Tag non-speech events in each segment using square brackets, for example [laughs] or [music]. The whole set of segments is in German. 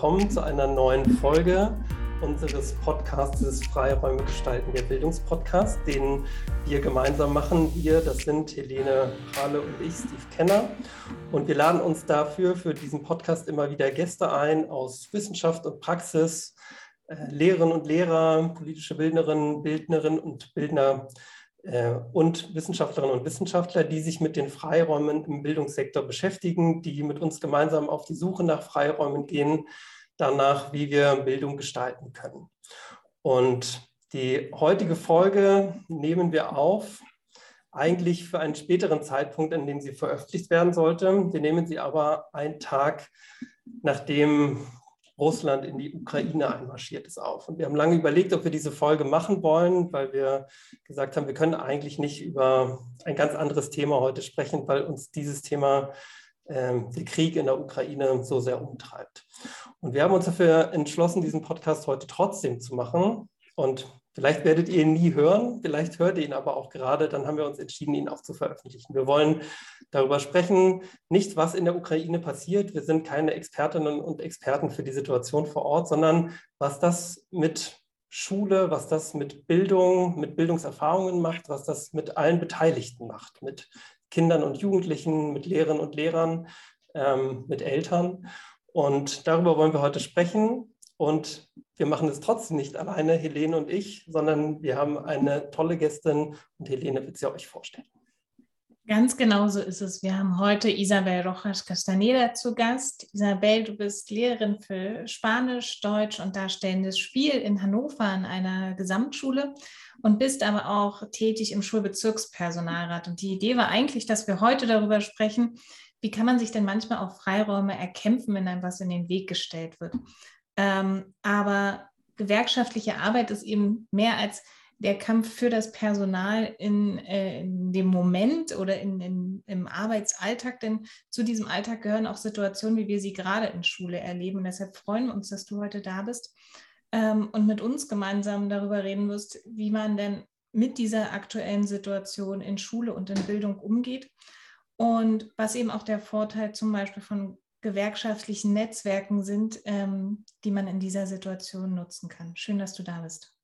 willkommen zu einer neuen Folge unseres Podcasts Freiräume gestalten, der Bildungspodcast, den wir gemeinsam machen. Wir, das sind Helene Prahle und ich, Steve Kenner. Und wir laden uns dafür für diesen Podcast immer wieder Gäste ein aus Wissenschaft und Praxis, äh, Lehrerinnen und Lehrer, politische Bildnerinnen, Bildnerinnen und Bildner und Wissenschaftlerinnen und Wissenschaftler, die sich mit den Freiräumen im Bildungssektor beschäftigen, die mit uns gemeinsam auf die Suche nach Freiräumen gehen, danach, wie wir Bildung gestalten können. Und die heutige Folge nehmen wir auf, eigentlich für einen späteren Zeitpunkt, an dem sie veröffentlicht werden sollte. Wir nehmen sie aber einen Tag, nachdem Russland in die Ukraine einmarschiert ist, auf. Und wir haben lange überlegt, ob wir diese Folge machen wollen, weil wir gesagt haben, wir können eigentlich nicht über ein ganz anderes Thema heute sprechen, weil uns dieses Thema, äh, der Krieg in der Ukraine, so sehr umtreibt. Und wir haben uns dafür entschlossen, diesen Podcast heute trotzdem zu machen. Und Vielleicht werdet ihr ihn nie hören, vielleicht hört ihr ihn aber auch gerade, dann haben wir uns entschieden, ihn auch zu veröffentlichen. Wir wollen darüber sprechen, nicht was in der Ukraine passiert. Wir sind keine Expertinnen und Experten für die Situation vor Ort, sondern was das mit Schule, was das mit Bildung, mit Bildungserfahrungen macht, was das mit allen Beteiligten macht, mit Kindern und Jugendlichen, mit Lehrerinnen und Lehrern, ähm, mit Eltern. Und darüber wollen wir heute sprechen. Und wir machen es trotzdem nicht alleine, Helene und ich, sondern wir haben eine tolle Gästin und Helene wird sie euch vorstellen. Ganz genau so ist es. Wir haben heute Isabel Rojas Castaneda zu Gast. Isabel, du bist Lehrerin für Spanisch, Deutsch und darstellendes Spiel in Hannover an einer Gesamtschule und bist aber auch tätig im Schulbezirkspersonalrat. Und die Idee war eigentlich, dass wir heute darüber sprechen, wie kann man sich denn manchmal auch Freiräume erkämpfen, wenn einem was in den Weg gestellt wird. Ähm, aber gewerkschaftliche Arbeit ist eben mehr als der Kampf für das Personal in, äh, in dem Moment oder in, in, im Arbeitsalltag, denn zu diesem Alltag gehören auch Situationen, wie wir sie gerade in Schule erleben. Und deshalb freuen wir uns, dass du heute da bist ähm, und mit uns gemeinsam darüber reden wirst, wie man denn mit dieser aktuellen Situation in Schule und in Bildung umgeht und was eben auch der Vorteil zum Beispiel von gewerkschaftlichen Netzwerken sind, ähm, die man in dieser Situation nutzen kann. Schön, dass du da bist.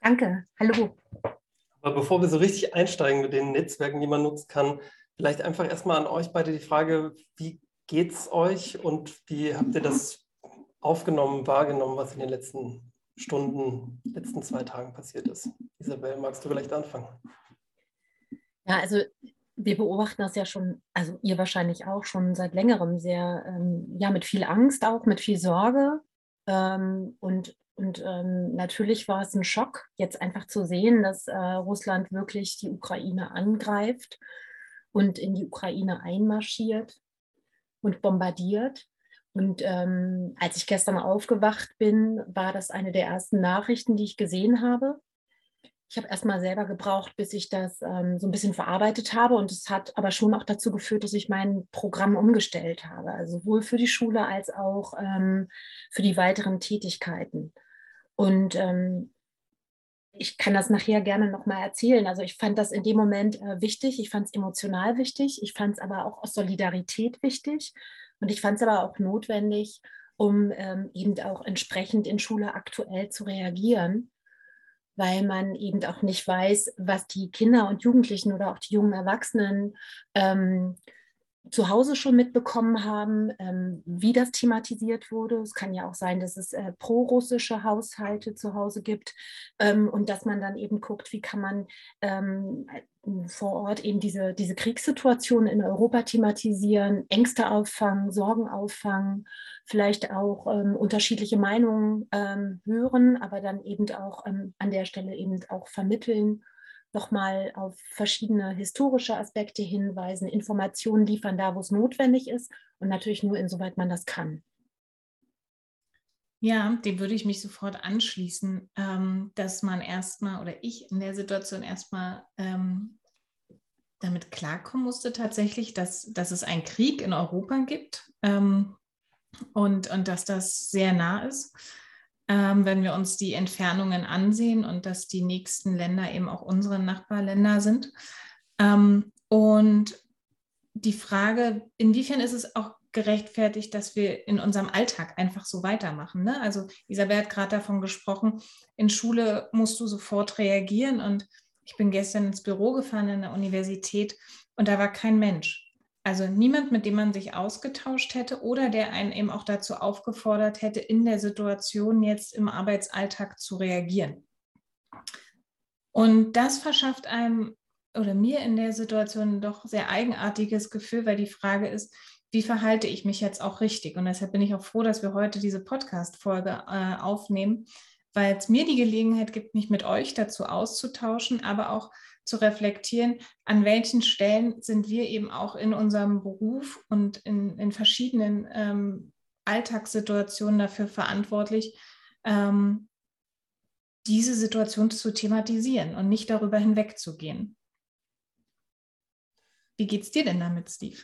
Danke. Hallo. Aber bevor wir so richtig einsteigen mit den Netzwerken, die man nutzen kann, vielleicht einfach erstmal an euch beide die Frage, wie geht es euch und wie habt ihr das aufgenommen, wahrgenommen, was in den letzten Stunden, letzten zwei Tagen passiert ist? Isabel, magst du vielleicht anfangen? Ja, also wir beobachten das ja schon, also ihr wahrscheinlich auch schon seit längerem sehr, ähm, ja, mit viel Angst auch, mit viel Sorge. Ähm, und und ähm, natürlich war es ein Schock, jetzt einfach zu sehen, dass äh, Russland wirklich die Ukraine angreift und in die Ukraine einmarschiert und bombardiert. Und ähm, als ich gestern aufgewacht bin, war das eine der ersten Nachrichten, die ich gesehen habe. Ich habe erstmal selber gebraucht, bis ich das ähm, so ein bisschen verarbeitet habe. Und es hat aber schon auch dazu geführt, dass ich mein Programm umgestellt habe. Also sowohl für die Schule als auch ähm, für die weiteren Tätigkeiten. Und ähm, ich kann das nachher gerne nochmal erzählen. Also ich fand das in dem Moment äh, wichtig. Ich fand es emotional wichtig. Ich fand es aber auch aus Solidarität wichtig. Und ich fand es aber auch notwendig, um ähm, eben auch entsprechend in Schule aktuell zu reagieren weil man eben auch nicht weiß, was die Kinder und Jugendlichen oder auch die jungen Erwachsenen ähm, zu Hause schon mitbekommen haben, ähm, wie das thematisiert wurde. Es kann ja auch sein, dass es äh, pro-russische Haushalte zu Hause gibt ähm, und dass man dann eben guckt, wie kann man ähm, vor Ort eben diese, diese Kriegssituation in Europa thematisieren, Ängste auffangen, Sorgen auffangen, vielleicht auch ähm, unterschiedliche Meinungen ähm, hören, aber dann eben auch ähm, an der Stelle eben auch vermitteln, nochmal auf verschiedene historische Aspekte hinweisen, Informationen liefern da, wo es notwendig ist und natürlich nur insoweit man das kann. Ja, dem würde ich mich sofort anschließen, ähm, dass man erstmal oder ich in der Situation erstmal ähm, damit klarkommen musste tatsächlich, dass, dass es einen Krieg in Europa gibt ähm, und, und dass das sehr nah ist, ähm, wenn wir uns die Entfernungen ansehen und dass die nächsten Länder eben auch unsere Nachbarländer sind. Ähm, und die Frage, inwiefern ist es auch gerechtfertigt, dass wir in unserem Alltag einfach so weitermachen. Ne? Also Isabel hat gerade davon gesprochen, in Schule musst du sofort reagieren und ich bin gestern ins Büro gefahren in der Universität und da war kein Mensch. Also niemand, mit dem man sich ausgetauscht hätte oder der einen eben auch dazu aufgefordert hätte, in der Situation jetzt im Arbeitsalltag zu reagieren. Und das verschafft einem oder mir in der Situation doch sehr eigenartiges Gefühl, weil die Frage ist, wie verhalte ich mich jetzt auch richtig? Und deshalb bin ich auch froh, dass wir heute diese Podcast-Folge äh, aufnehmen, weil es mir die Gelegenheit gibt, mich mit euch dazu auszutauschen, aber auch zu reflektieren, an welchen Stellen sind wir eben auch in unserem Beruf und in, in verschiedenen ähm, Alltagssituationen dafür verantwortlich, ähm, diese Situation zu thematisieren und nicht darüber hinwegzugehen. Wie geht es dir denn damit, Steve?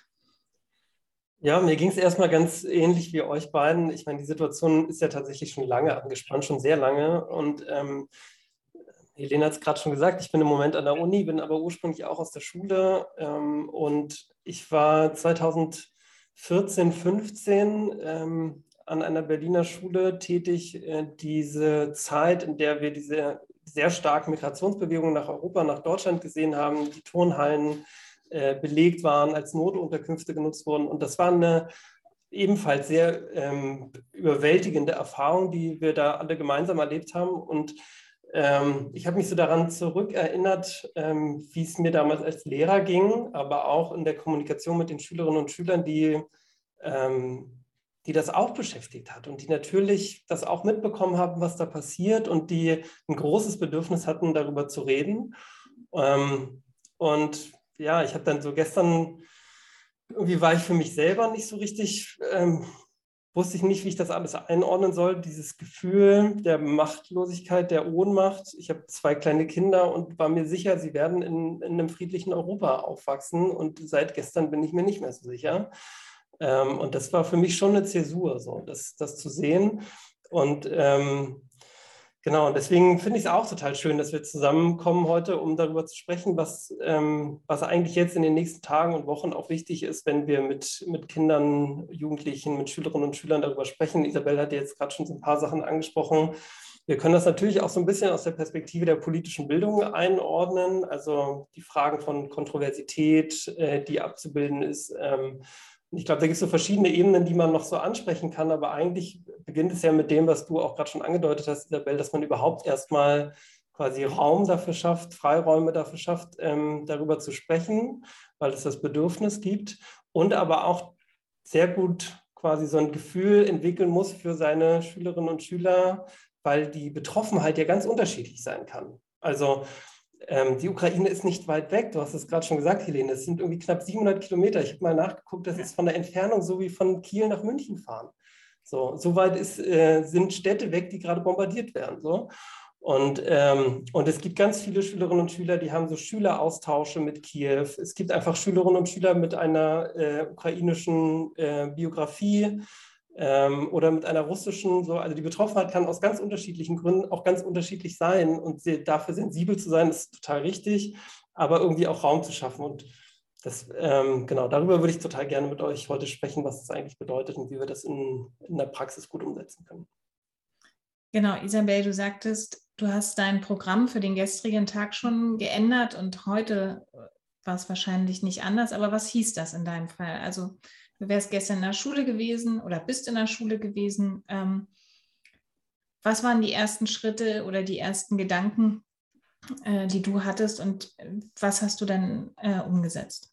Ja, mir ging es erstmal ganz ähnlich wie euch beiden. Ich meine, die Situation ist ja tatsächlich schon lange angespannt, schon sehr lange. Und ähm, Helena hat es gerade schon gesagt, ich bin im Moment an der Uni, bin aber ursprünglich auch aus der Schule. Ähm, und ich war 2014, 15 ähm, an einer Berliner Schule tätig. Äh, diese Zeit, in der wir diese sehr starken Migrationsbewegungen nach Europa, nach Deutschland gesehen haben, die Turnhallen äh, belegt waren, als Notunterkünfte genutzt wurden. Und das war eine ebenfalls sehr ähm, überwältigende Erfahrung, die wir da alle gemeinsam erlebt haben. Und ähm, ich habe mich so daran zurückerinnert, ähm, wie es mir damals als Lehrer ging, aber auch in der Kommunikation mit den Schülerinnen und Schülern, die, ähm, die das auch beschäftigt hat und die natürlich das auch mitbekommen haben, was da passiert und die ein großes Bedürfnis hatten, darüber zu reden. Ähm, und ja, ich habe dann so gestern, irgendwie war ich für mich selber nicht so richtig ähm, wusste ich nicht, wie ich das alles einordnen soll. Dieses Gefühl der Machtlosigkeit, der Ohnmacht. Ich habe zwei kleine Kinder und war mir sicher, sie werden in, in einem friedlichen Europa aufwachsen. Und seit gestern bin ich mir nicht mehr so sicher. Ähm, und das war für mich schon eine Zäsur, so das, das zu sehen. Und ähm, Genau, und deswegen finde ich es auch total schön, dass wir zusammenkommen heute, um darüber zu sprechen, was, ähm, was eigentlich jetzt in den nächsten Tagen und Wochen auch wichtig ist, wenn wir mit, mit Kindern, Jugendlichen, mit Schülerinnen und Schülern darüber sprechen. Isabel hat jetzt gerade schon so ein paar Sachen angesprochen. Wir können das natürlich auch so ein bisschen aus der Perspektive der politischen Bildung einordnen, also die Fragen von Kontroversität, äh, die abzubilden ist. Ähm, ich glaube, da gibt es so verschiedene Ebenen, die man noch so ansprechen kann, aber eigentlich beginnt es ja mit dem, was du auch gerade schon angedeutet hast, Isabel, dass man überhaupt erstmal quasi Raum dafür schafft, Freiräume dafür schafft, ähm, darüber zu sprechen, weil es das Bedürfnis gibt und aber auch sehr gut quasi so ein Gefühl entwickeln muss für seine Schülerinnen und Schüler, weil die Betroffenheit ja ganz unterschiedlich sein kann. Also ähm, die Ukraine ist nicht weit weg. Du hast es gerade schon gesagt, Helene. Es sind irgendwie knapp 700 Kilometer. Ich habe mal nachgeguckt, das ist von der Entfernung so wie von Kiel nach München fahren. So, so weit ist, äh, sind Städte weg, die gerade bombardiert werden. So. Und, ähm, und es gibt ganz viele Schülerinnen und Schüler, die haben so Schüleraustausche mit Kiew. Es gibt einfach Schülerinnen und Schüler mit einer äh, ukrainischen äh, Biografie ähm, oder mit einer russischen, so, also die Betroffenheit kann aus ganz unterschiedlichen Gründen auch ganz unterschiedlich sein und dafür sensibel zu sein, ist total richtig, aber irgendwie auch Raum zu schaffen. Und das, ähm, genau, darüber würde ich total gerne mit euch heute sprechen, was das eigentlich bedeutet und wie wir das in, in der Praxis gut umsetzen können. Genau, Isabel, du sagtest, du hast dein Programm für den gestrigen Tag schon geändert und heute war es wahrscheinlich nicht anders, aber was hieß das in deinem Fall? Also Du wärst gestern in der Schule gewesen oder bist in der Schule gewesen. Ähm, was waren die ersten Schritte oder die ersten Gedanken, äh, die du hattest und was hast du dann äh, umgesetzt?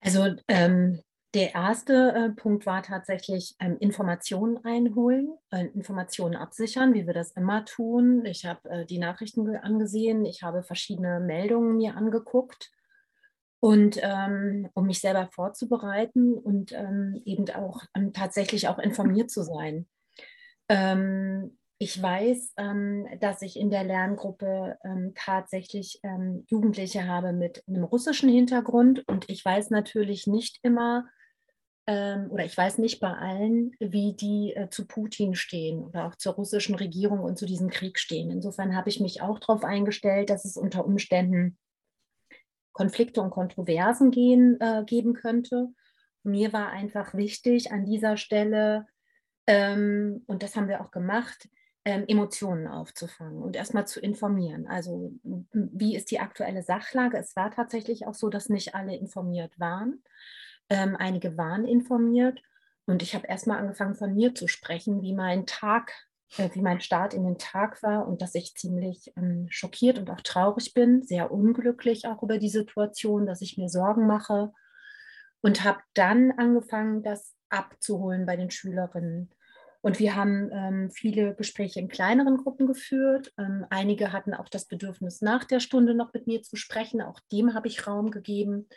Also ähm, der erste äh, Punkt war tatsächlich ähm, Informationen einholen, äh, Informationen absichern, wie wir das immer tun. Ich habe äh, die Nachrichten angesehen, ich habe verschiedene Meldungen mir angeguckt und ähm, um mich selber vorzubereiten und ähm, eben auch ähm, tatsächlich auch informiert zu sein. Ähm, ich weiß, ähm, dass ich in der Lerngruppe ähm, tatsächlich Jugendliche habe mit einem russischen Hintergrund und ich weiß natürlich nicht immer, oder ich weiß nicht bei allen, wie die äh, zu Putin stehen oder auch zur russischen Regierung und zu diesem Krieg stehen. Insofern habe ich mich auch darauf eingestellt, dass es unter Umständen Konflikte und Kontroversen gehen, äh, geben könnte. mir war einfach wichtig an dieser Stelle, ähm, und das haben wir auch gemacht, ähm, Emotionen aufzufangen und erstmal zu informieren. Also wie ist die aktuelle Sachlage? Es war tatsächlich auch so, dass nicht alle informiert waren. Ähm, einige waren informiert und ich habe erstmal angefangen von mir zu sprechen, wie mein Tag, äh, wie mein Start in den Tag war und dass ich ziemlich ähm, schockiert und auch traurig bin, sehr unglücklich auch über die Situation, dass ich mir Sorgen mache und habe dann angefangen, das abzuholen bei den Schülerinnen. Und wir haben ähm, viele Gespräche in kleineren Gruppen geführt. Ähm, einige hatten auch das Bedürfnis, nach der Stunde noch mit mir zu sprechen. Auch dem habe ich Raum gegeben.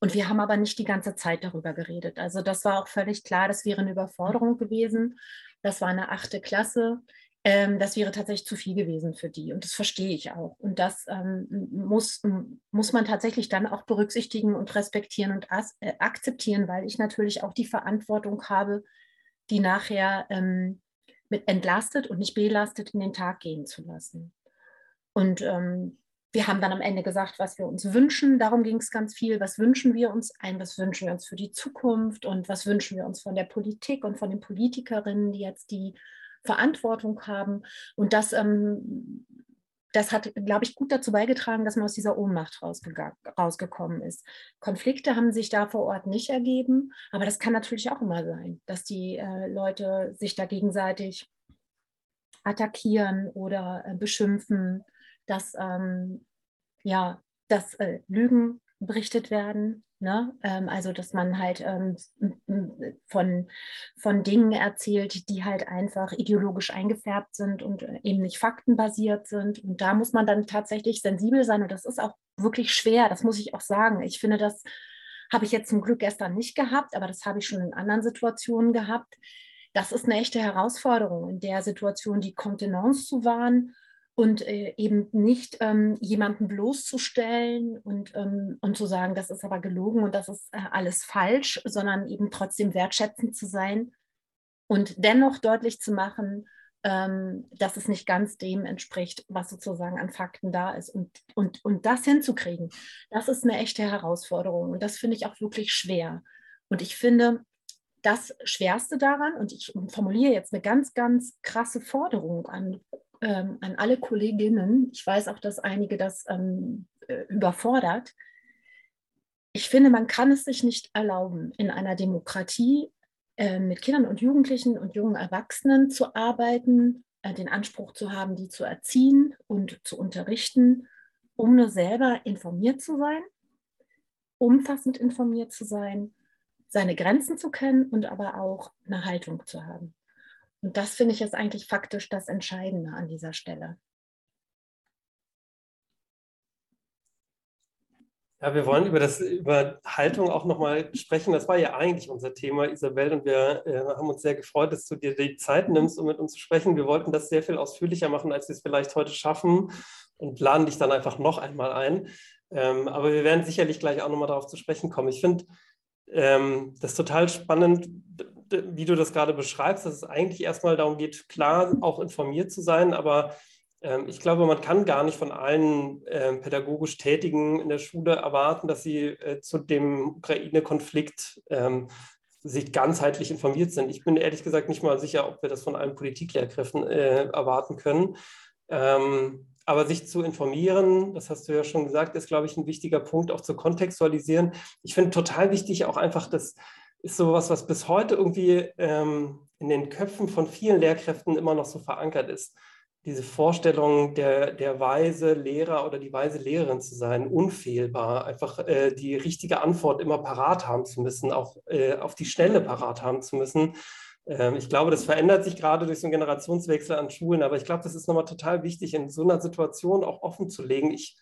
Und wir haben aber nicht die ganze Zeit darüber geredet. Also das war auch völlig klar, das wäre eine Überforderung gewesen. Das war eine achte Klasse. Ähm, das wäre tatsächlich zu viel gewesen für die. Und das verstehe ich auch. Und das ähm, muss, muss man tatsächlich dann auch berücksichtigen und respektieren und äh, akzeptieren, weil ich natürlich auch die Verantwortung habe, die nachher ähm, mit entlastet und nicht belastet in den Tag gehen zu lassen. Und ähm, wir haben dann am Ende gesagt, was wir uns wünschen. Darum ging es ganz viel. Was wünschen wir uns ein? Was wünschen wir uns für die Zukunft? Und was wünschen wir uns von der Politik und von den Politikerinnen, die jetzt die Verantwortung haben? Und das ähm, das hat, glaube ich, gut dazu beigetragen, dass man aus dieser Ohnmacht rausgekommen ist. Konflikte haben sich da vor Ort nicht ergeben, aber das kann natürlich auch immer sein, dass die äh, Leute sich da gegenseitig attackieren oder äh, beschimpfen, dass ähm, ja, dass äh, Lügen berichtet werden, Ne? Ähm, also, dass man halt ähm, von, von Dingen erzählt, die halt einfach ideologisch eingefärbt sind und äh, eben nicht faktenbasiert sind. Und da muss man dann tatsächlich sensibel sein. Und das ist auch wirklich schwer, das muss ich auch sagen. Ich finde, das habe ich jetzt zum Glück gestern nicht gehabt, aber das habe ich schon in anderen Situationen gehabt. Das ist eine echte Herausforderung, in der Situation die Kontenance zu wahren und äh, eben nicht ähm, jemanden bloßzustellen und, ähm, und zu sagen, das ist aber gelogen und das ist äh, alles falsch, sondern eben trotzdem wertschätzend zu sein und dennoch deutlich zu machen, ähm, dass es nicht ganz dem entspricht, was sozusagen an Fakten da ist. Und, und, und das hinzukriegen, das ist eine echte Herausforderung und das finde ich auch wirklich schwer. Und ich finde, das Schwerste daran, und ich formuliere jetzt eine ganz, ganz krasse Forderung an ähm, an alle Kolleginnen, ich weiß auch, dass einige das ähm, äh, überfordert, ich finde, man kann es sich nicht erlauben, in einer Demokratie äh, mit Kindern und Jugendlichen und jungen Erwachsenen zu arbeiten, äh, den Anspruch zu haben, die zu erziehen und zu unterrichten, um nur selber informiert zu sein, umfassend informiert zu sein, seine Grenzen zu kennen und aber auch eine Haltung zu haben. Und das finde ich ist eigentlich faktisch das Entscheidende an dieser Stelle. Ja, wir wollen über das über Haltung auch nochmal sprechen. Das war ja eigentlich unser Thema, Isabel, und wir äh, haben uns sehr gefreut, dass du dir die Zeit nimmst, um mit uns zu sprechen. Wir wollten das sehr viel ausführlicher machen, als wir es vielleicht heute schaffen und laden dich dann einfach noch einmal ein. Ähm, aber wir werden sicherlich gleich auch nochmal darauf zu sprechen kommen. Ich finde ähm, das total spannend, wie du das gerade beschreibst, dass es eigentlich erstmal darum geht, klar auch informiert zu sein, aber ähm, ich glaube, man kann gar nicht von allen äh, pädagogisch Tätigen in der Schule erwarten, dass sie äh, zu dem Ukraine-Konflikt ähm, sich ganzheitlich informiert sind. Ich bin ehrlich gesagt nicht mal sicher, ob wir das von allen Politiklehrkräften äh, erwarten können. Ähm, aber sich zu informieren, das hast du ja schon gesagt, ist, glaube ich, ein wichtiger Punkt, auch zu kontextualisieren. Ich finde total wichtig auch einfach das, ist sowas, was bis heute irgendwie ähm, in den Köpfen von vielen Lehrkräften immer noch so verankert ist. Diese Vorstellung, der, der weise Lehrer oder die weise Lehrerin zu sein, unfehlbar, einfach äh, die richtige Antwort immer parat haben zu müssen, auch äh, auf die Schnelle parat haben zu müssen. Ähm, ich glaube, das verändert sich gerade durch so einen Generationswechsel an Schulen, aber ich glaube, das ist nochmal total wichtig, in so einer Situation auch offen zu legen. Ich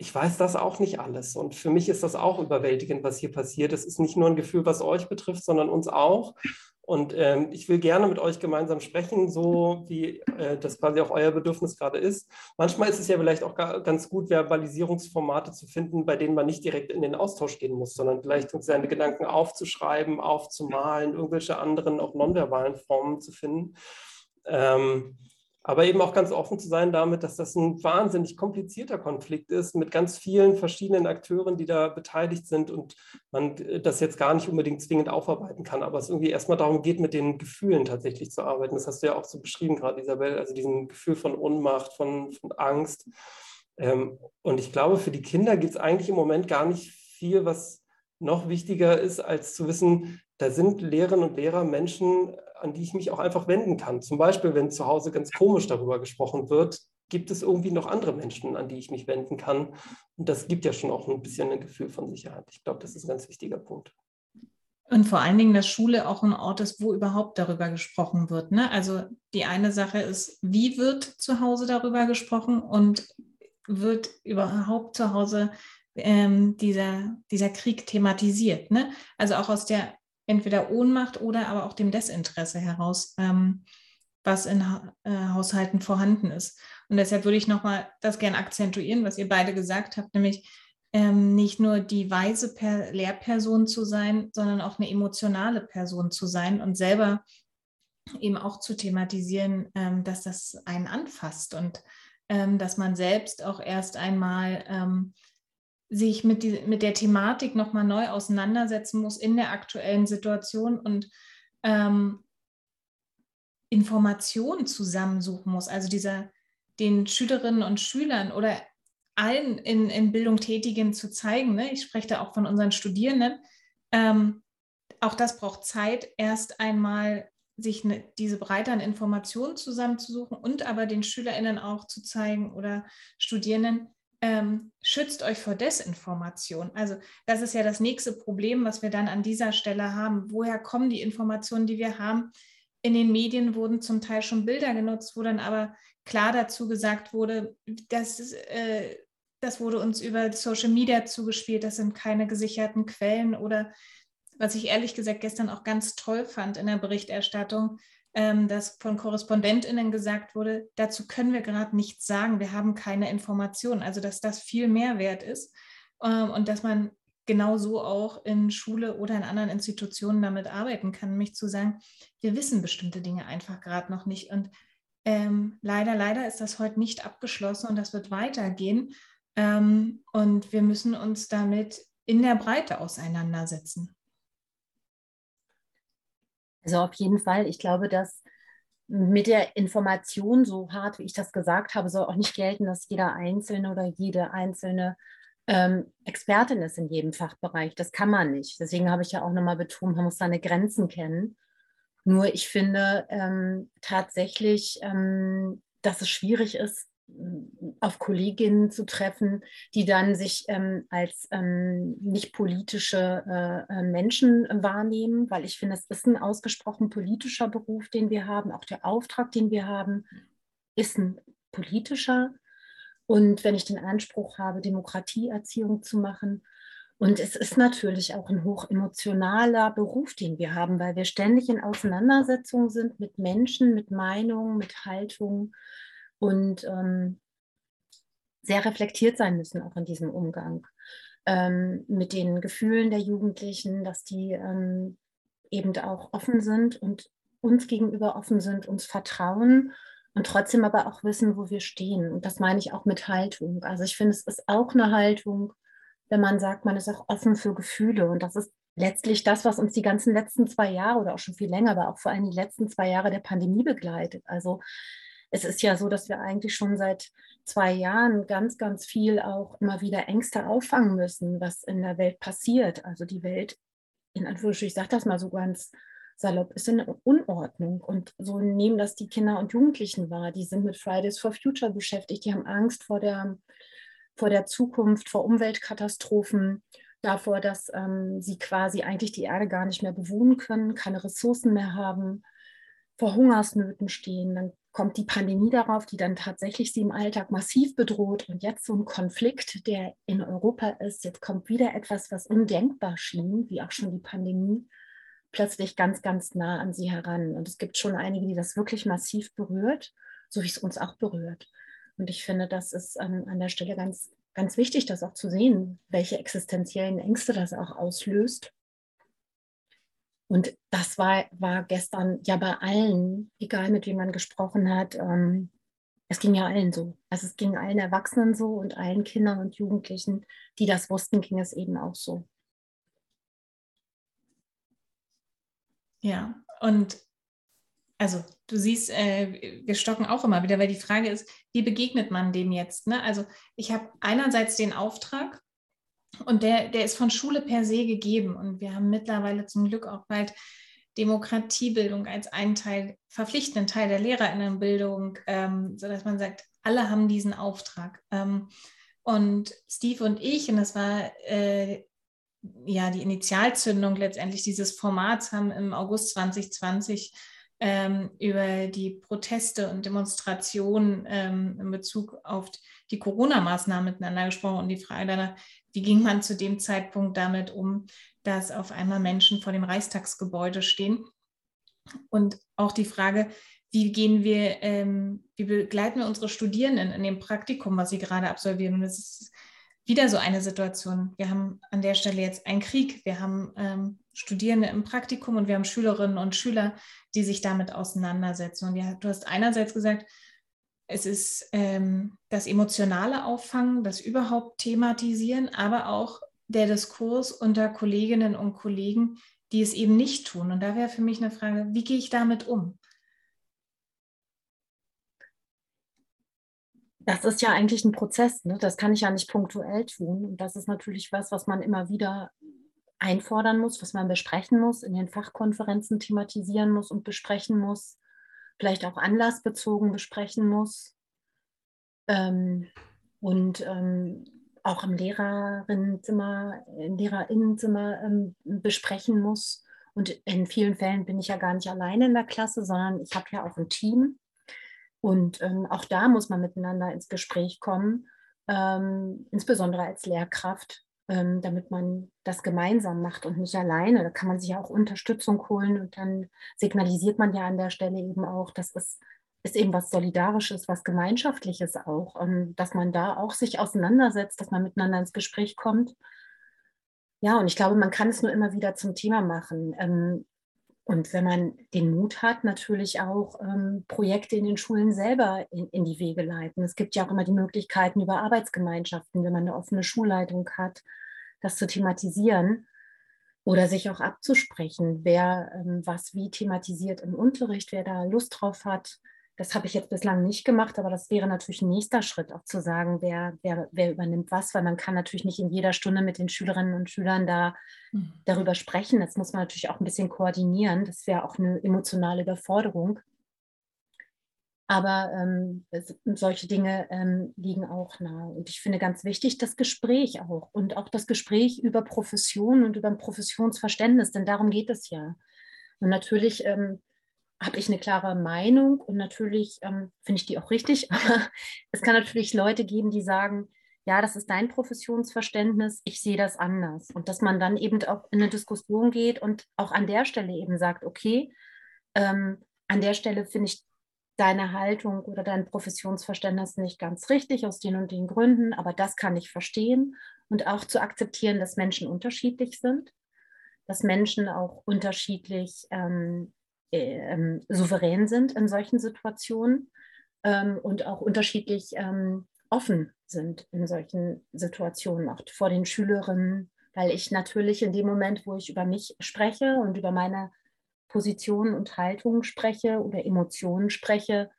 ich weiß das auch nicht alles. Und für mich ist das auch überwältigend, was hier passiert. Es ist nicht nur ein Gefühl, was euch betrifft, sondern uns auch. Und ähm, ich will gerne mit euch gemeinsam sprechen, so wie äh, das quasi auch euer Bedürfnis gerade ist. Manchmal ist es ja vielleicht auch ganz gut, Verbalisierungsformate zu finden, bei denen man nicht direkt in den Austausch gehen muss, sondern vielleicht seine Gedanken aufzuschreiben, aufzumalen, irgendwelche anderen, auch nonverbalen Formen zu finden. Ähm, aber eben auch ganz offen zu sein damit, dass das ein wahnsinnig komplizierter Konflikt ist mit ganz vielen verschiedenen Akteuren, die da beteiligt sind und man äh, das jetzt gar nicht unbedingt zwingend aufarbeiten kann, aber es irgendwie erstmal darum geht, mit den Gefühlen tatsächlich zu arbeiten. Das hast du ja auch so beschrieben gerade, Isabel, also diesen Gefühl von Ohnmacht, von, von Angst. Ähm, und ich glaube, für die Kinder gibt es eigentlich im Moment gar nicht viel, was noch wichtiger ist, als zu wissen, da sind Lehrerinnen und Lehrer Menschen, an die ich mich auch einfach wenden kann. Zum Beispiel, wenn zu Hause ganz komisch darüber gesprochen wird, gibt es irgendwie noch andere Menschen, an die ich mich wenden kann. Und das gibt ja schon auch ein bisschen ein Gefühl von Sicherheit. Ich glaube, das ist ein ganz wichtiger Punkt. Und vor allen Dingen, dass Schule auch ein Ort ist, wo überhaupt darüber gesprochen wird. Ne? Also die eine Sache ist, wie wird zu Hause darüber gesprochen und wird überhaupt zu Hause ähm, dieser, dieser Krieg thematisiert. Ne? Also auch aus der entweder Ohnmacht oder aber auch dem Desinteresse heraus, ähm, was in ha äh, Haushalten vorhanden ist. Und deshalb würde ich nochmal das gerne akzentuieren, was ihr beide gesagt habt, nämlich ähm, nicht nur die weise per Lehrperson zu sein, sondern auch eine emotionale Person zu sein und selber eben auch zu thematisieren, ähm, dass das einen anfasst und ähm, dass man selbst auch erst einmal ähm, sich mit, die, mit der Thematik nochmal neu auseinandersetzen muss in der aktuellen Situation und ähm, Informationen zusammensuchen muss. Also dieser, den Schülerinnen und Schülern oder allen in, in Bildung Tätigen zu zeigen, ne? ich spreche da auch von unseren Studierenden, ähm, auch das braucht Zeit, erst einmal sich ne, diese Breite an Informationen zusammenzusuchen und aber den SchülerInnen auch zu zeigen oder Studierenden, ähm, schützt euch vor Desinformation. Also das ist ja das nächste Problem, was wir dann an dieser Stelle haben. Woher kommen die Informationen, die wir haben? In den Medien wurden zum Teil schon Bilder genutzt, wo dann aber klar dazu gesagt wurde, dass äh, das wurde uns über Social Media zugespielt, das sind keine gesicherten Quellen oder was ich ehrlich gesagt gestern auch ganz toll fand in der Berichterstattung, ähm, dass von KorrespondentInnen gesagt wurde, dazu können wir gerade nichts sagen, wir haben keine Informationen. Also, dass das viel mehr wert ist ähm, und dass man genauso auch in Schule oder in anderen Institutionen damit arbeiten kann, nämlich zu sagen, wir wissen bestimmte Dinge einfach gerade noch nicht. Und ähm, leider, leider ist das heute nicht abgeschlossen und das wird weitergehen. Ähm, und wir müssen uns damit in der Breite auseinandersetzen. Also auf jeden Fall. Ich glaube, dass mit der Information, so hart wie ich das gesagt habe, soll auch nicht gelten, dass jeder Einzelne oder jede Einzelne ähm, Expertin ist in jedem Fachbereich. Das kann man nicht. Deswegen habe ich ja auch nochmal betont, man muss seine Grenzen kennen. Nur ich finde ähm, tatsächlich, ähm, dass es schwierig ist, auf Kolleginnen zu treffen, die dann sich ähm, als ähm, nicht politische äh, äh, Menschen wahrnehmen, weil ich finde, es ist ein ausgesprochen politischer Beruf, den wir haben. Auch der Auftrag, den wir haben, ist ein politischer. Und wenn ich den Anspruch habe, Demokratieerziehung zu machen, und es ist natürlich auch ein hochemotionaler Beruf, den wir haben, weil wir ständig in Auseinandersetzungen sind mit Menschen, mit Meinungen, mit Haltungen und ähm, sehr reflektiert sein müssen auch in diesem Umgang ähm, mit den Gefühlen der Jugendlichen, dass die ähm, eben auch offen sind und uns gegenüber offen sind, uns vertrauen und trotzdem aber auch wissen, wo wir stehen. Und das meine ich auch mit Haltung. Also ich finde, es ist auch eine Haltung, wenn man sagt, man ist auch offen für Gefühle. Und das ist letztlich das, was uns die ganzen letzten zwei Jahre oder auch schon viel länger, aber auch vor allem die letzten zwei Jahre der Pandemie begleitet. Also es ist ja so, dass wir eigentlich schon seit zwei Jahren ganz, ganz viel auch immer wieder Ängste auffangen müssen, was in der Welt passiert. Also die Welt, in Anführungsstrichen, ich sage das mal so ganz salopp, ist in Unordnung. Und so nehmen das die Kinder und Jugendlichen wahr. Die sind mit Fridays for Future beschäftigt, die haben Angst vor der, vor der Zukunft, vor Umweltkatastrophen davor, dass ähm, sie quasi eigentlich die Erde gar nicht mehr bewohnen können, keine Ressourcen mehr haben, vor Hungersnöten stehen. Dann kommt die Pandemie darauf, die dann tatsächlich sie im Alltag massiv bedroht. Und jetzt so ein Konflikt, der in Europa ist. Jetzt kommt wieder etwas, was undenkbar schien, wie auch schon die Pandemie, plötzlich ganz, ganz nah an sie heran. Und es gibt schon einige, die das wirklich massiv berührt, so wie es uns auch berührt. Und ich finde, das ist ähm, an der Stelle ganz, ganz wichtig, das auch zu sehen, welche existenziellen Ängste das auch auslöst. Und das war, war gestern ja bei allen, egal mit wem man gesprochen hat, ähm, es ging ja allen so. Also es ging allen Erwachsenen so und allen Kindern und Jugendlichen, die das wussten, ging es eben auch so. Ja, und also du siehst, äh, wir stocken auch immer wieder, weil die Frage ist, wie begegnet man dem jetzt? Ne? Also ich habe einerseits den Auftrag, und der, der ist von Schule per se gegeben. Und wir haben mittlerweile zum Glück auch bald Demokratiebildung als einen Teil, verpflichtenden Teil der Lehrerinnenbildung, ähm, sodass man sagt, alle haben diesen Auftrag. Ähm, und Steve und ich, und das war äh, ja die Initialzündung letztendlich dieses Formats, haben im August 2020 ähm, über die Proteste und Demonstrationen ähm, in Bezug auf die Corona-Maßnahmen miteinander gesprochen und die Frage danach, wie ging man zu dem Zeitpunkt damit um, dass auf einmal Menschen vor dem Reichstagsgebäude stehen? Und auch die Frage, wie gehen wir, ähm, wie begleiten wir unsere Studierenden in dem Praktikum, was sie gerade absolvieren? Und das ist wieder so eine Situation. Wir haben an der Stelle jetzt einen Krieg. Wir haben ähm, Studierende im Praktikum und wir haben Schülerinnen und Schüler, die sich damit auseinandersetzen. Und ja, du hast einerseits gesagt, es ist ähm, das emotionale Auffangen, das überhaupt thematisieren, aber auch der Diskurs unter Kolleginnen und Kollegen, die es eben nicht tun. Und da wäre für mich eine Frage, wie gehe ich damit um? Das ist ja eigentlich ein Prozess, ne? das kann ich ja nicht punktuell tun. Und das ist natürlich was, was man immer wieder einfordern muss, was man besprechen muss, in den Fachkonferenzen thematisieren muss und besprechen muss vielleicht auch anlassbezogen besprechen muss ähm, und ähm, auch im Lehrerinnenzimmer, im Lehrerinnenzimmer ähm, besprechen muss. Und in vielen Fällen bin ich ja gar nicht alleine in der Klasse, sondern ich habe ja auch ein Team. Und ähm, auch da muss man miteinander ins Gespräch kommen, ähm, insbesondere als Lehrkraft, ähm, damit man das gemeinsam macht und nicht alleine. Da kann man sich ja auch Unterstützung holen und dann signalisiert man ja an der Stelle eben auch, dass es ist eben was Solidarisches, was Gemeinschaftliches auch, und dass man da auch sich auseinandersetzt, dass man miteinander ins Gespräch kommt. Ja, und ich glaube, man kann es nur immer wieder zum Thema machen. Und wenn man den Mut hat, natürlich auch ähm, Projekte in den Schulen selber in, in, die Wege leiten. Es gibt ja auch immer die Möglichkeiten über Arbeitsgemeinschaften, wenn man eine offene Schulleitung hat, das zu thematisieren oder sich auch abzusprechen, wer ähm, was wie thematisiert im Unterricht, wer da Lust drauf hat. Das habe ich jetzt bislang nicht gemacht, aber das wäre natürlich ein nächster Schritt, auch zu sagen, wer, wer, wer übernimmt was, weil man kann natürlich nicht in jeder Stunde mit den Schülerinnen und Schülern da mhm. darüber sprechen. Das muss man natürlich auch ein bisschen koordinieren. Das wäre auch eine emotionale Überforderung. Aber ähm, solche Dinge ähm, liegen auch nahe. Und ich finde ganz wichtig das Gespräch auch und auch das Gespräch über Profession und über ein Professionsverständnis, denn darum geht es ja. Und natürlich ähm, habe ich eine klare Meinung und natürlich ähm, finde ich die auch richtig, [laughs] aber es kann natürlich Leute geben, die sagen, ja, das ist dein Professionsverständnis, ich sehe das anders. Und dass man dann eben auch in eine Diskussion geht und auch an der Stelle eben sagt, okay, ähm, an der Stelle finde ich deine Haltung oder dein Professionsverständnis nicht ganz richtig aus den und den Gründen, aber das kann ich verstehen und auch zu akzeptieren, dass Menschen unterschiedlich sind, dass Menschen auch unterschiedlich ähm, äh, souverän sind in solchen Situationen ähm, und auch unterschiedlich ähm, offen sind in solchen Situationen, auch vor den Schülerinnen, weil ich natürlich in dem Moment, wo ich über mich spreche und über meine Positionen und Haltungen spreche oder Emotionen spreche,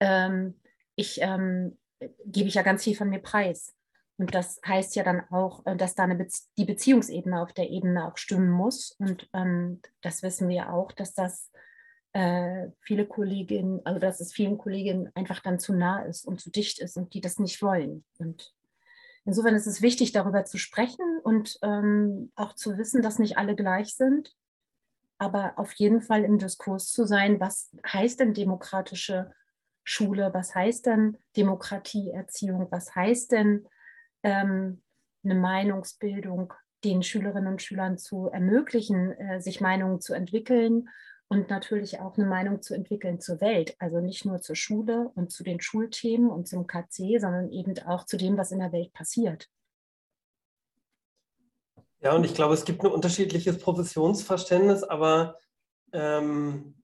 ähm, ich, ähm, gebe ich ja ganz viel von mir preis. Und das heißt ja dann auch, äh, dass da Bezie die Beziehungsebene auf der Ebene auch stimmen muss. Und ähm, das wissen wir auch, dass das äh, viele Kolleginnen, also dass es vielen Kolleginnen einfach dann zu nah ist und zu dicht ist und die das nicht wollen. Und insofern ist es wichtig, darüber zu sprechen und ähm, auch zu wissen, dass nicht alle gleich sind aber auf jeden Fall im Diskurs zu sein, was heißt denn demokratische Schule, was heißt denn Demokratieerziehung, was heißt denn ähm, eine Meinungsbildung den Schülerinnen und Schülern zu ermöglichen, äh, sich Meinungen zu entwickeln und natürlich auch eine Meinung zu entwickeln zur Welt. Also nicht nur zur Schule und zu den Schulthemen und zum KC, sondern eben auch zu dem, was in der Welt passiert. Ja, und ich glaube, es gibt ein unterschiedliches Professionsverständnis, aber ähm,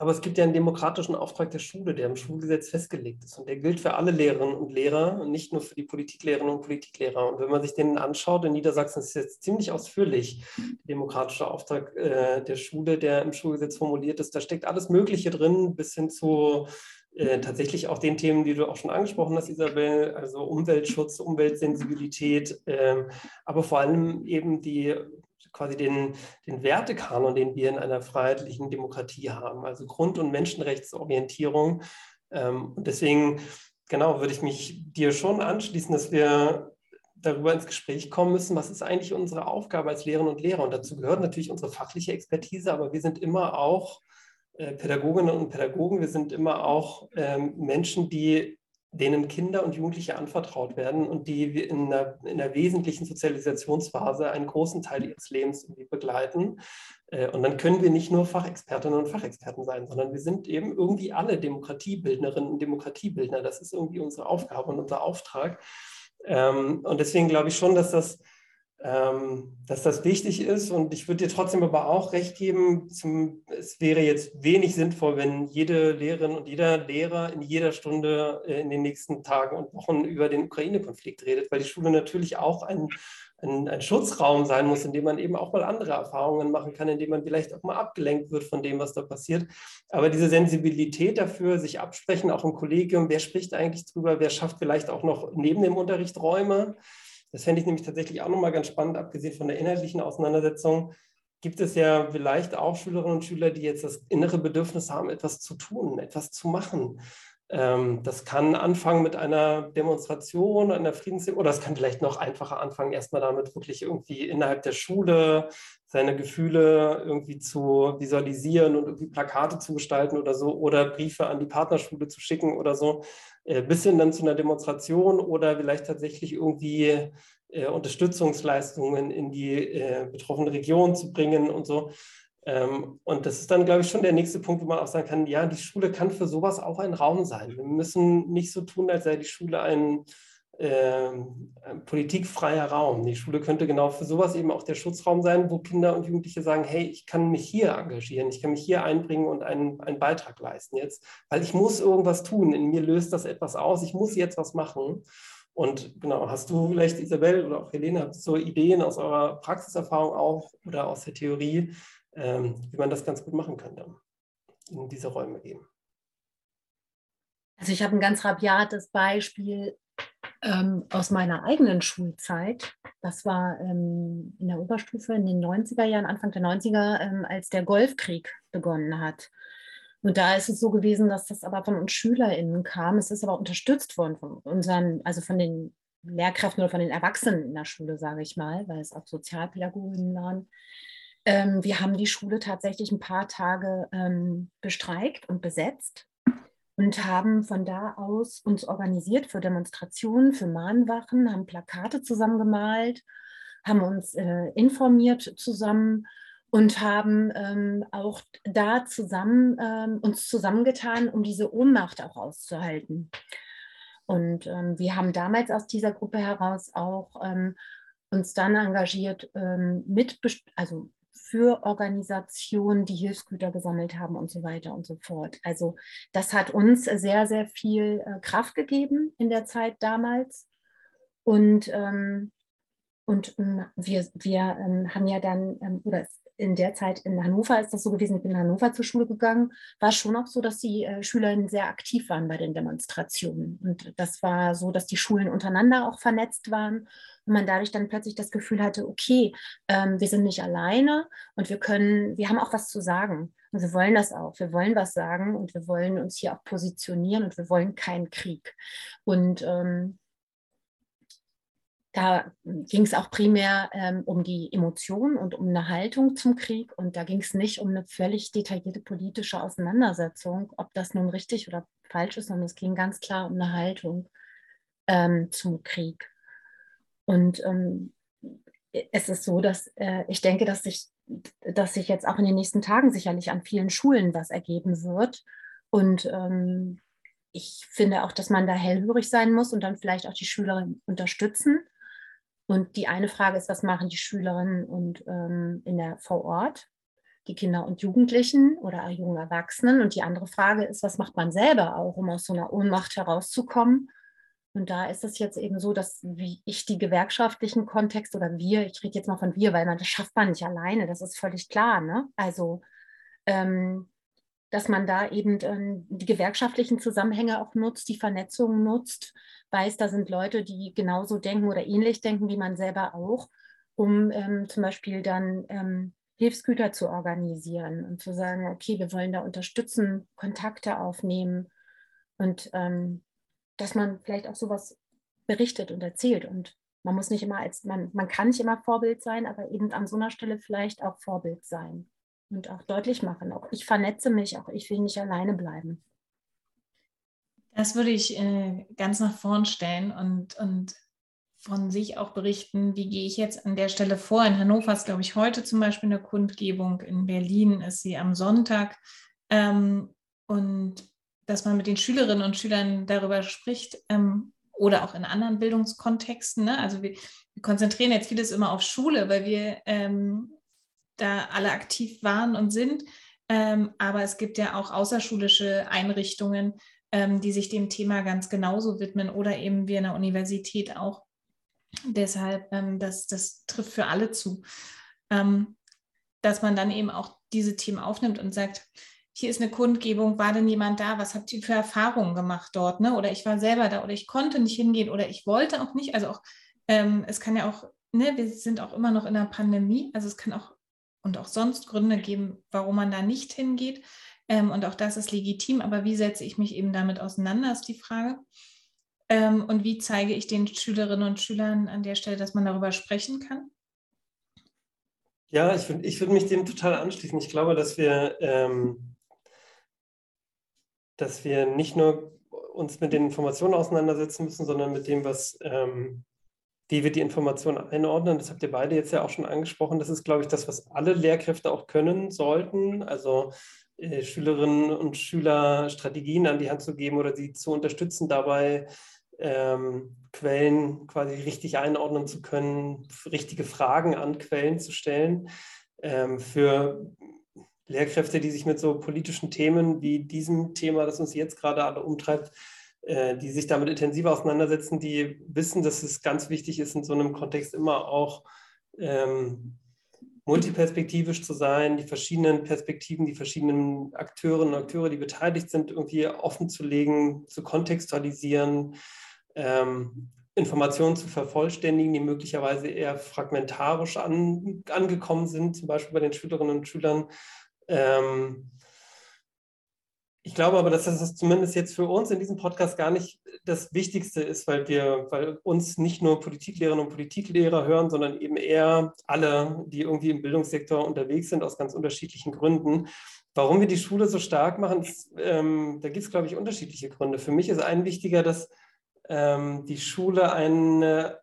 aber es gibt ja einen demokratischen Auftrag der Schule, der im Schulgesetz festgelegt ist. Und der gilt für alle Lehrerinnen und Lehrer und nicht nur für die Politiklehrerinnen und Politiklehrer. Und wenn man sich den anschaut, in Niedersachsen ist jetzt ziemlich ausführlich der demokratische Auftrag äh, der Schule, der im Schulgesetz formuliert ist. Da steckt alles Mögliche drin, bis hin zu äh, tatsächlich auch den Themen, die du auch schon angesprochen hast, Isabel, also Umweltschutz, Umweltsensibilität, äh, aber vor allem eben die quasi den, den Wertekanon, den wir in einer freiheitlichen Demokratie haben, also Grund- und Menschenrechtsorientierung. Ähm, und deswegen, genau, würde ich mich dir schon anschließen, dass wir darüber ins Gespräch kommen müssen, was ist eigentlich unsere Aufgabe als Lehrerinnen und Lehrer. Und dazu gehört natürlich unsere fachliche Expertise, aber wir sind immer auch äh, Pädagoginnen und Pädagogen, wir sind immer auch ähm, Menschen, die denen Kinder und Jugendliche anvertraut werden und die in einer, in einer wesentlichen Sozialisationsphase einen großen Teil ihres Lebens begleiten. Äh, und dann können wir nicht nur Fachexpertinnen und Fachexperten sein, sondern wir sind eben irgendwie alle Demokratiebildnerinnen und Demokratiebildner. Das ist irgendwie unsere Aufgabe und unser Auftrag. Ähm, und deswegen glaube ich schon, dass das dass das wichtig ist. Und ich würde dir trotzdem aber auch recht geben, zum, es wäre jetzt wenig sinnvoll, wenn jede Lehrerin und jeder Lehrer in jeder Stunde äh, in den nächsten Tagen und Wochen über den Ukraine-Konflikt redet, weil die Schule natürlich auch ein, ein, ein, Schutzraum sein muss, in dem man eben auch mal andere Erfahrungen machen kann, in dem man vielleicht auch mal abgelenkt wird von dem, was da passiert. Aber diese Sensibilität dafür, sich absprechen, auch im Kollegium, wer spricht eigentlich drüber, wer schafft vielleicht auch noch neben dem Unterricht Räume, das fände ich nämlich tatsächlich auch nochmal ganz spannend, abgesehen von der inhaltlichen Auseinandersetzung. Gibt es ja vielleicht auch Schülerinnen und Schüler, die jetzt das innere Bedürfnis haben, etwas zu tun, etwas zu machen. Ähm, das kann anfangen mit einer Demonstration, einer Friedens- oder es kann vielleicht noch einfacher anfangen, erstmal damit wirklich irgendwie innerhalb der Schule seine Gefühle irgendwie zu visualisieren und irgendwie Plakate zu gestalten oder so oder Briefe an die Partnerschule zu schicken oder so, bis hin dann zu einer Demonstration oder vielleicht tatsächlich irgendwie äh, Unterstützungsleistungen in die äh, betroffene Region zu bringen und so. Ähm, und das ist dann, glaube ich, schon der nächste Punkt, wo man auch sagen kann, ja, die Schule kann für sowas auch ein Raum sein. Wir müssen nicht so tun, als sei die Schule ein, äh, ein politikfreier Raum. Die Schule könnte genau für sowas eben auch der Schutzraum sein, wo Kinder und Jugendliche sagen, hey, ich kann mich hier engagieren, ich kann mich hier einbringen und einen, einen Beitrag leisten jetzt, weil ich muss irgendwas tun. In mir löst das etwas aus, ich muss jetzt was machen. Und genau, hast du vielleicht, Isabel oder auch Helene, habt so Ideen aus eurer Praxiserfahrung auch oder aus der Theorie, ähm, wie man das ganz gut machen könnte, in diese Räume gehen. Also ich habe ein ganz rabiates Beispiel ähm, aus meiner eigenen Schulzeit. Das war ähm, in der Oberstufe in den 90er Jahren, Anfang der 90er, ähm, als der Golfkrieg begonnen hat. Und da ist es so gewesen, dass das aber von uns SchülerInnen kam. Es ist aber unterstützt worden von unseren, also von den Lehrkräften oder von den Erwachsenen in der Schule, sage ich mal, weil es auch Sozialpädagoginnen waren, ähm, wir haben die Schule tatsächlich ein paar Tage ähm, bestreikt und besetzt und haben von da aus uns organisiert für Demonstrationen, für Mahnwachen, haben Plakate zusammengemalt, haben uns äh, informiert zusammen und haben ähm, auch da zusammen ähm, uns zusammengetan, um diese Ohnmacht auch auszuhalten. Und ähm, wir haben damals aus dieser Gruppe heraus auch ähm, uns dann engagiert ähm, mit, also für Organisationen, die Hilfsgüter gesammelt haben und so weiter und so fort. Also das hat uns sehr, sehr viel äh, Kraft gegeben in der Zeit damals. Und, ähm, und ähm, wir, wir ähm, haben ja dann, ähm, oder in der Zeit in Hannover ist das so gewesen, ich bin in Hannover zur Schule gegangen, war schon auch so, dass die äh, Schülerinnen sehr aktiv waren bei den Demonstrationen. Und das war so, dass die Schulen untereinander auch vernetzt waren und man dadurch dann plötzlich das Gefühl hatte, okay, ähm, wir sind nicht alleine und wir können, wir haben auch was zu sagen. Und wir wollen das auch. Wir wollen was sagen und wir wollen uns hier auch positionieren und wir wollen keinen Krieg. Und ähm, da ging es auch primär ähm, um die Emotionen und um eine Haltung zum Krieg. Und da ging es nicht um eine völlig detaillierte politische Auseinandersetzung, ob das nun richtig oder falsch ist, sondern es ging ganz klar um eine Haltung ähm, zum Krieg. Und ähm, es ist so, dass äh, ich denke, dass sich, dass sich jetzt auch in den nächsten Tagen sicherlich an vielen Schulen was ergeben wird. Und ähm, ich finde auch, dass man da hellhörig sein muss und dann vielleicht auch die Schüler unterstützen Und die eine Frage ist, was machen die Schülerinnen und ähm, in der vor Ort, die Kinder und Jugendlichen oder jungen Erwachsenen. Und die andere Frage ist, was macht man selber auch, um aus so einer Ohnmacht herauszukommen? Und da ist es jetzt eben so, dass wie ich die gewerkschaftlichen Kontext oder wir, ich rede jetzt mal von wir, weil man das schafft man nicht alleine, das ist völlig klar. Ne? Also ähm, dass man da eben ähm, die gewerkschaftlichen Zusammenhänge auch nutzt, die Vernetzung nutzt, weiß, da sind Leute, die genauso denken oder ähnlich denken wie man selber auch, um ähm, zum Beispiel dann ähm, Hilfsgüter zu organisieren und zu sagen, okay, wir wollen da unterstützen, Kontakte aufnehmen und ähm, dass man vielleicht auch sowas berichtet und erzählt und man muss nicht immer als, man, man kann nicht immer Vorbild sein, aber eben an so einer Stelle vielleicht auch Vorbild sein und auch deutlich machen. Auch ich vernetze mich, auch ich will nicht alleine bleiben. Das würde ich äh, ganz nach vorn stellen und, und von sich auch berichten, wie gehe ich jetzt an der Stelle vor. In Hannover ist, glaube ich, heute zum Beispiel eine Kundgebung. In Berlin ist sie am Sonntag. Ähm, und dass man mit den Schülerinnen und Schülern darüber spricht ähm, oder auch in anderen Bildungskontexten. Ne? Also wir, wir, konzentrieren jetzt vieles immer auf Schule, weil wir ähm, da alle aktiv waren und sind. Ähm, aber es gibt ja auch außerschulische Einrichtungen, ähm, die sich dem Thema ganz genauso widmen oder eben wir in der Universität auch. Deshalb, ähm, das, das trifft für alle zu, ähm, dass man dann eben auch diese Themen aufnimmt und sagt, hier ist eine Kundgebung, war denn jemand da? Was habt ihr für Erfahrungen gemacht dort? Ne? Oder ich war selber da oder ich konnte nicht hingehen oder ich wollte auch nicht. Also auch, ähm, es kann ja auch, ne, wir sind auch immer noch in der Pandemie, also es kann auch und auch sonst Gründe geben, warum man da nicht hingeht. Ähm, und auch das ist legitim. Aber wie setze ich mich eben damit auseinander, ist die Frage. Ähm, und wie zeige ich den Schülerinnen und Schülern an der Stelle, dass man darüber sprechen kann? Ja, ich, ich würde mich dem total anschließen. Ich glaube, dass wir, ähm, dass wir nicht nur uns mit den Informationen auseinandersetzen müssen, sondern mit dem, was, ähm, wie wir die Informationen einordnen. Das habt ihr beide jetzt ja auch schon angesprochen. Das ist, glaube ich, das, was alle Lehrkräfte auch können sollten. Also äh, Schülerinnen und Schüler Strategien an die Hand zu geben oder sie zu unterstützen dabei, ähm, Quellen quasi richtig einordnen zu können, richtige Fragen an Quellen zu stellen. Ähm, für Lehrkräfte, die sich mit so politischen Themen wie diesem Thema, das uns jetzt gerade alle umtreibt, äh, die sich damit intensiver auseinandersetzen, die wissen, dass es ganz wichtig ist, in so einem Kontext immer auch ähm, multiperspektivisch zu sein, die verschiedenen Perspektiven, die verschiedenen Akteurinnen und Akteure, die beteiligt sind, irgendwie offen zu legen, zu kontextualisieren, ähm, Informationen zu vervollständigen, die möglicherweise eher fragmentarisch an, angekommen sind, zum Beispiel bei den Schülerinnen und Schülern. Ähm, ich glaube aber, dass das zumindest jetzt für uns in diesem Podcast gar nicht das Wichtigste ist, weil wir, weil uns nicht nur Politiklehrerinnen und Politiklehrer hören, sondern eben eher alle, die irgendwie im Bildungssektor unterwegs sind, aus ganz unterschiedlichen Gründen. Warum wir die Schule so stark machen, ist, ähm, da gibt es, glaube ich, unterschiedliche Gründe. Für mich ist ein wichtiger, dass ähm, die Schule eine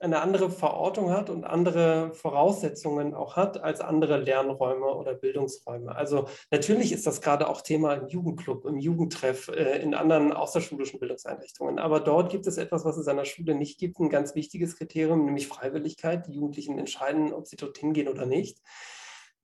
eine andere Verortung hat und andere Voraussetzungen auch hat als andere Lernräume oder Bildungsräume. Also natürlich ist das gerade auch Thema im Jugendclub, im Jugendtreff, äh, in anderen außerschulischen Bildungseinrichtungen. Aber dort gibt es etwas, was es an der Schule nicht gibt, ein ganz wichtiges Kriterium, nämlich Freiwilligkeit. Die Jugendlichen entscheiden, ob sie dorthin gehen oder nicht.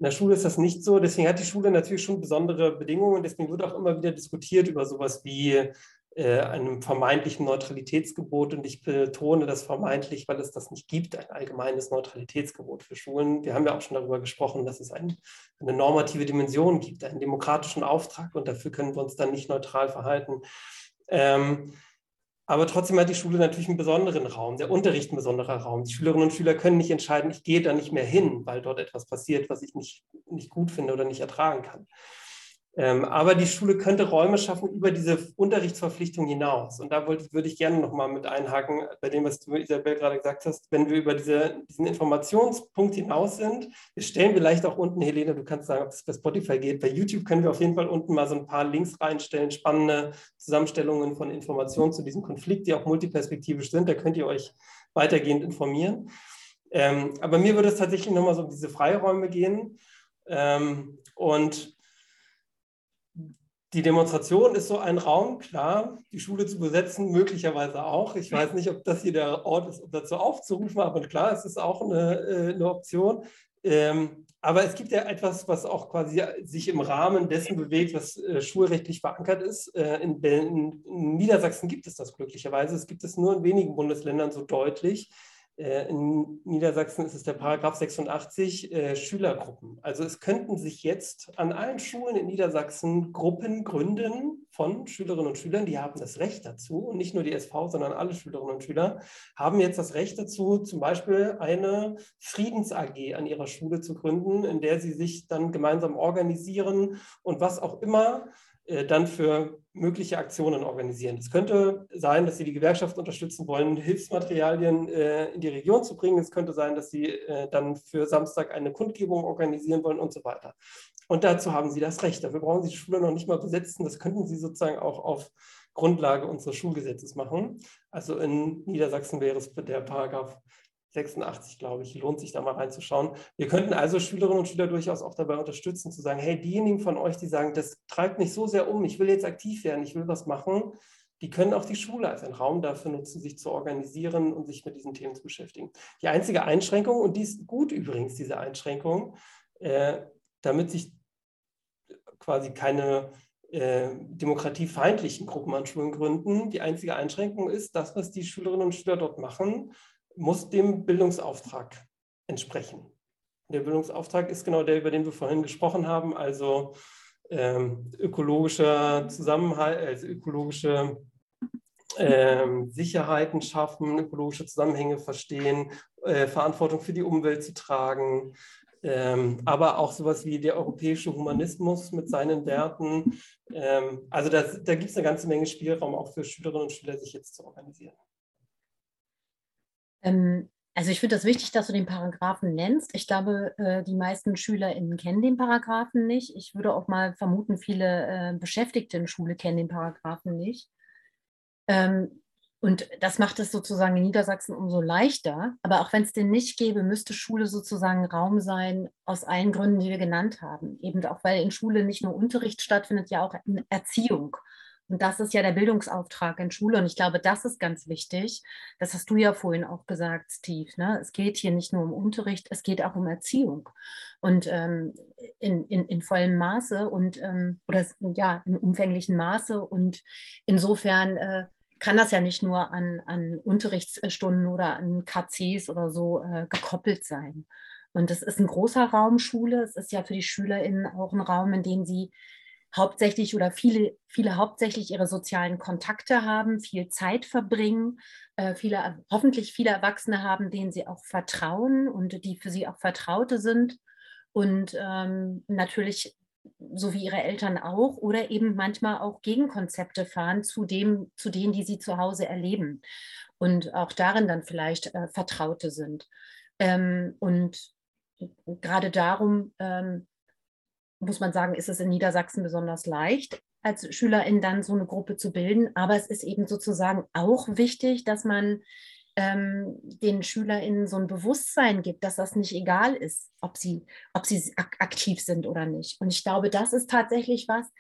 In der Schule ist das nicht so. Deswegen hat die Schule natürlich schon besondere Bedingungen. Deswegen wird auch immer wieder diskutiert über sowas wie äh, einem vermeintlichen Neutralitätsgebot. Und ich betone das vermeintlich, weil es das nicht gibt, ein allgemeines Neutralitätsgebot für Schulen. Wir haben ja auch schon darüber gesprochen, dass es ein, eine normative Dimension gibt, einen demokratischen Auftrag und dafür können wir uns dann nicht neutral verhalten. Ähm, aber trotzdem hat die Schule natürlich einen besonderen Raum, der Unterricht ein besonderer Raum. Die Schülerinnen und Schüler können nicht entscheiden, ich gehe da nicht mehr hin, weil dort etwas passiert, was ich nicht, nicht gut finde oder nicht ertragen kann. Ähm, aber die Schule könnte Räume schaffen über diese Unterrichtsverpflichtung hinaus. Und da wollte, würde ich gerne nochmal mit einhaken, bei dem, was du, Isabel, gerade gesagt hast, wenn wir über diese, diesen Informationspunkt hinaus sind. Wir stellen vielleicht auch unten, Helene, du kannst sagen, ob es bei Spotify geht. Bei YouTube können wir auf jeden Fall unten mal so ein paar Links reinstellen, spannende Zusammenstellungen von Informationen zu diesem Konflikt, die auch multiperspektivisch sind. Da könnt ihr euch weitergehend informieren. Ähm, aber mir würde es tatsächlich nochmal so um diese Freiräume gehen. Ähm, und die Demonstration ist so ein Raum, klar, die Schule zu besetzen, möglicherweise auch. Ich weiß nicht, ob das hier der Ort ist, um dazu aufzurufen, aber klar, es ist auch eine, äh, eine Option. Ähm, aber es gibt ja etwas, was auch quasi sich im Rahmen dessen bewegt, was äh, schulrechtlich verankert ist. Äh, in, in, in, Niedersachsen gibt es das glücklicherweise. Es gibt es nur in wenigen Bundesländern so deutlich. Äh, in Niedersachsen ist es der Paragraph 86 äh, Schülergruppen. Also es könnten sich jetzt an allen Schulen in Niedersachsen Gruppen gründen von Schülerinnen und Schülern, die haben das Recht dazu. Und nicht nur die SV, sondern alle Schülerinnen und Schüler haben jetzt das Recht dazu, zum Beispiel eine Friedens-AG an ihrer Schule zu gründen, in der sie sich dann gemeinsam organisieren und was auch immer dann für mögliche Aktionen organisieren. Es könnte sein, dass Sie die Gewerkschaft unterstützen wollen, Hilfsmaterialien äh, in die Region zu bringen. Es könnte sein, dass Sie äh, dann für Samstag eine Kundgebung organisieren wollen und so weiter. Und dazu haben Sie das Recht. Dafür brauchen Sie die Schule noch nicht mal besetzen. Das könnten Sie sozusagen auch auf Grundlage unseres Schulgesetzes machen. Also in Niedersachsen wäre es der Paragraph 86, glaube ich. Lohnt sich da mal reinzuschauen. Wir könnten also Schülerinnen und Schüler durchaus auch dabei unterstützen, zu sagen, hey, diejenigen von euch, die sagen, das treibt mich so sehr um, ich will jetzt aktiv werden, ich will was machen, die können auch die Schule als einen Raum dafür nutzen, sich zu organisieren und sich mit diesen Themen zu beschäftigen. Die einzige Einschränkung, und die ist gut übrigens, diese Einschränkung, äh, damit sich quasi keine äh, demokratiefeindlichen Gruppen an Schulen gründen. Die einzige Einschränkung ist, das, was die Schülerinnen und Schüler dort machen, muss dem Bildungsauftrag entsprechen. Der Bildungsauftrag ist genau der, über den wir vorhin gesprochen haben, also ähm, ökologischer Zusammenhalt, also ökologische ähm, Sicherheiten schaffen, ökologische Zusammenhänge verstehen, äh, Verantwortung für die Umwelt zu tragen, ähm, aber auch sowas wie der europäische Humanismus mit seinen Werten. Ähm, also das, da gibt es eine ganze Menge Spielraum auch für Schülerinnen und Schüler, sich jetzt zu organisieren. Ähm, also ich finde das wichtig, dass du den Paragraphen nennst. Ich glaube, äh, die meisten SchülerInnen kennen den Paragraphen nicht. Ich würde auch mal vermuten, viele äh, Beschäftigte in Schule kennen den Paragraphen nicht. Ähm, und das macht es sozusagen in Niedersachsen umso leichter. Aber auch wenn es den nicht gäbe, müsste Schule sozusagen Raum sein, aus allen Gründen, die wir genannt haben. Eben auch, weil in Schule nicht nur Unterricht stattfindet, ja auch Erziehung. Und das ist ja der Bildungsauftrag in Schule. Und ich glaube, das ist ganz wichtig. Das hast du ja vorhin auch gesagt, Steve. Ne? Es geht hier nicht nur um Unterricht, es geht auch um Erziehung. Und ähm, in, in, in vollem Maße und ähm, oder ja, in umfänglichen Maße. Und insofern äh, kann das ja nicht nur an, an Unterrichtsstunden oder an KCs oder so äh, gekoppelt sein. Und das ist ein großer Raum Schule. Es ist ja für die SchülerInnen auch ein Raum, in dem sie hauptsächlich oder viele, viele hauptsächlich ihre sozialen Kontakte haben, viel Zeit verbringen, äh, viele, hoffentlich viele Erwachsene haben, denen sie auch vertrauen und die für sie auch Vertraute sind und ähm, natürlich so wie ihre Eltern auch oder eben manchmal auch Gegenkonzepte fahren zu dem, zu denen, die sie zu Hause erleben und auch darin dann vielleicht äh, Vertraute sind. Ähm, und gerade darum ähm, muss man sagen, ist es in Niedersachsen besonders leicht, als Schülerin dann so eine Gruppe zu bilden. Aber es ist eben sozusagen auch wichtig, dass man ähm, den SchülerInnen so ein Bewusstsein gibt, dass das nicht egal ist, ob sie, ob sie ak aktiv sind oder nicht. Und ich glaube, das ist tatsächlich was,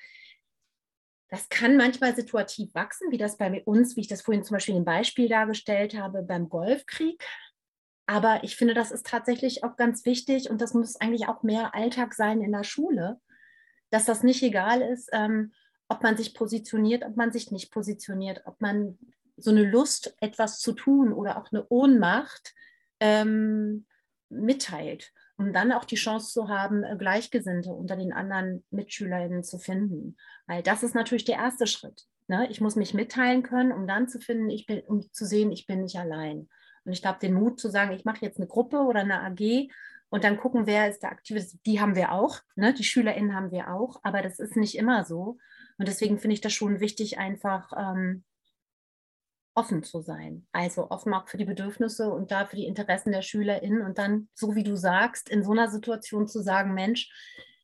das kann manchmal situativ wachsen, wie das bei uns, wie ich das vorhin zum Beispiel im Beispiel dargestellt habe, beim Golfkrieg. Aber ich finde, das ist tatsächlich auch ganz wichtig und das muss eigentlich auch mehr Alltag sein in der Schule, dass das nicht egal ist, ähm, ob man sich positioniert, ob man sich nicht positioniert, ob man so eine Lust, etwas zu tun oder auch eine Ohnmacht ähm, mitteilt, um dann auch die Chance zu haben, äh, Gleichgesinnte unter den anderen MitschülerInnen zu finden. Weil das ist natürlich der erste Schritt. Ne? Ich muss mich mitteilen können, um dann zu finden, ich bin, um zu sehen, ich bin nicht allein. Und ich glaube, den Mut zu sagen, ich mache jetzt eine Gruppe oder eine AG und dann gucken, wer ist der Aktive, die haben wir auch, ne? die SchülerInnen haben wir auch, aber das ist nicht immer so. Und deswegen finde ich das schon wichtig, einfach ähm, offen zu sein. Also offen auch für die Bedürfnisse und da für die Interessen der SchülerInnen und dann, so wie du sagst, in so einer Situation zu sagen, Mensch,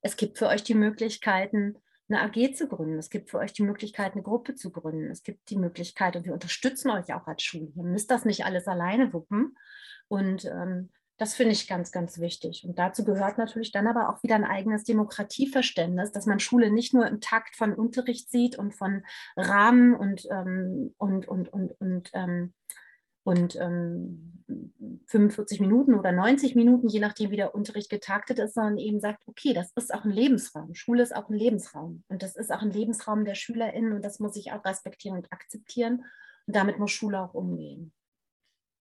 es gibt für euch die Möglichkeiten, eine AG zu gründen. Es gibt für euch die Möglichkeit, eine Gruppe zu gründen. Es gibt die Möglichkeit, und wir unterstützen euch auch als Schule. Ihr müsst das nicht alles alleine wuppen. Und ähm, Das finde ich ganz, ganz wichtig. Und dazu gehört natürlich dann aber auch wieder ein eigenes Demokratieverständnis, dass man Schule nicht nur im Takt von Unterricht sieht und von Rahmen und, ähm, und, und, und, und, ähm, und ähm, 45 Minuten oder 90 Minuten, je nachdem, wie der Unterricht getaktet ist, sondern eben sagt, okay, das ist auch ein Lebensraum. Schule ist auch ein Lebensraum. Und das ist auch ein Lebensraum der SchülerInnen und das muss ich auch respektieren und akzeptieren. Und damit muss Schule auch umgehen.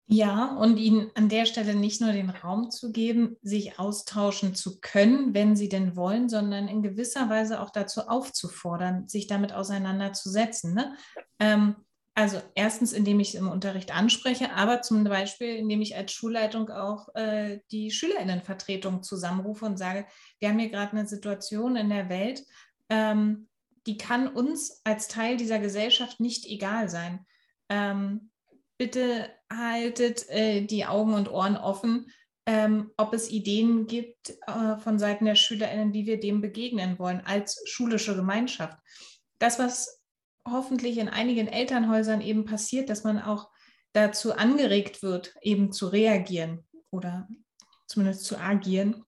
Ja, und ihnen an der Stelle nicht nur den Raum zu geben, sich austauschen zu können, wenn sie denn wollen, sondern in gewisser Weise auch dazu aufzufordern, sich damit auseinanderzusetzen. Ne? Ähm, also erstens, indem ich es im Unterricht anspreche, aber zum Beispiel, indem ich als Schulleitung auch äh, die Schülerinnenvertretung zusammenrufe und sage, wir haben hier gerade eine Situation in der Welt, ähm, die kann uns als Teil dieser Gesellschaft nicht egal sein. Ähm, bitte haltet äh, die Augen und Ohren offen, ähm, ob es Ideen gibt äh, von Seiten der SchülerInnen, wie wir dem begegnen wollen als schulische Gemeinschaft. Das, was hoffentlich in einigen Elternhäusern eben passiert, dass man auch dazu angeregt wird, eben zu reagieren oder zumindest zu agieren,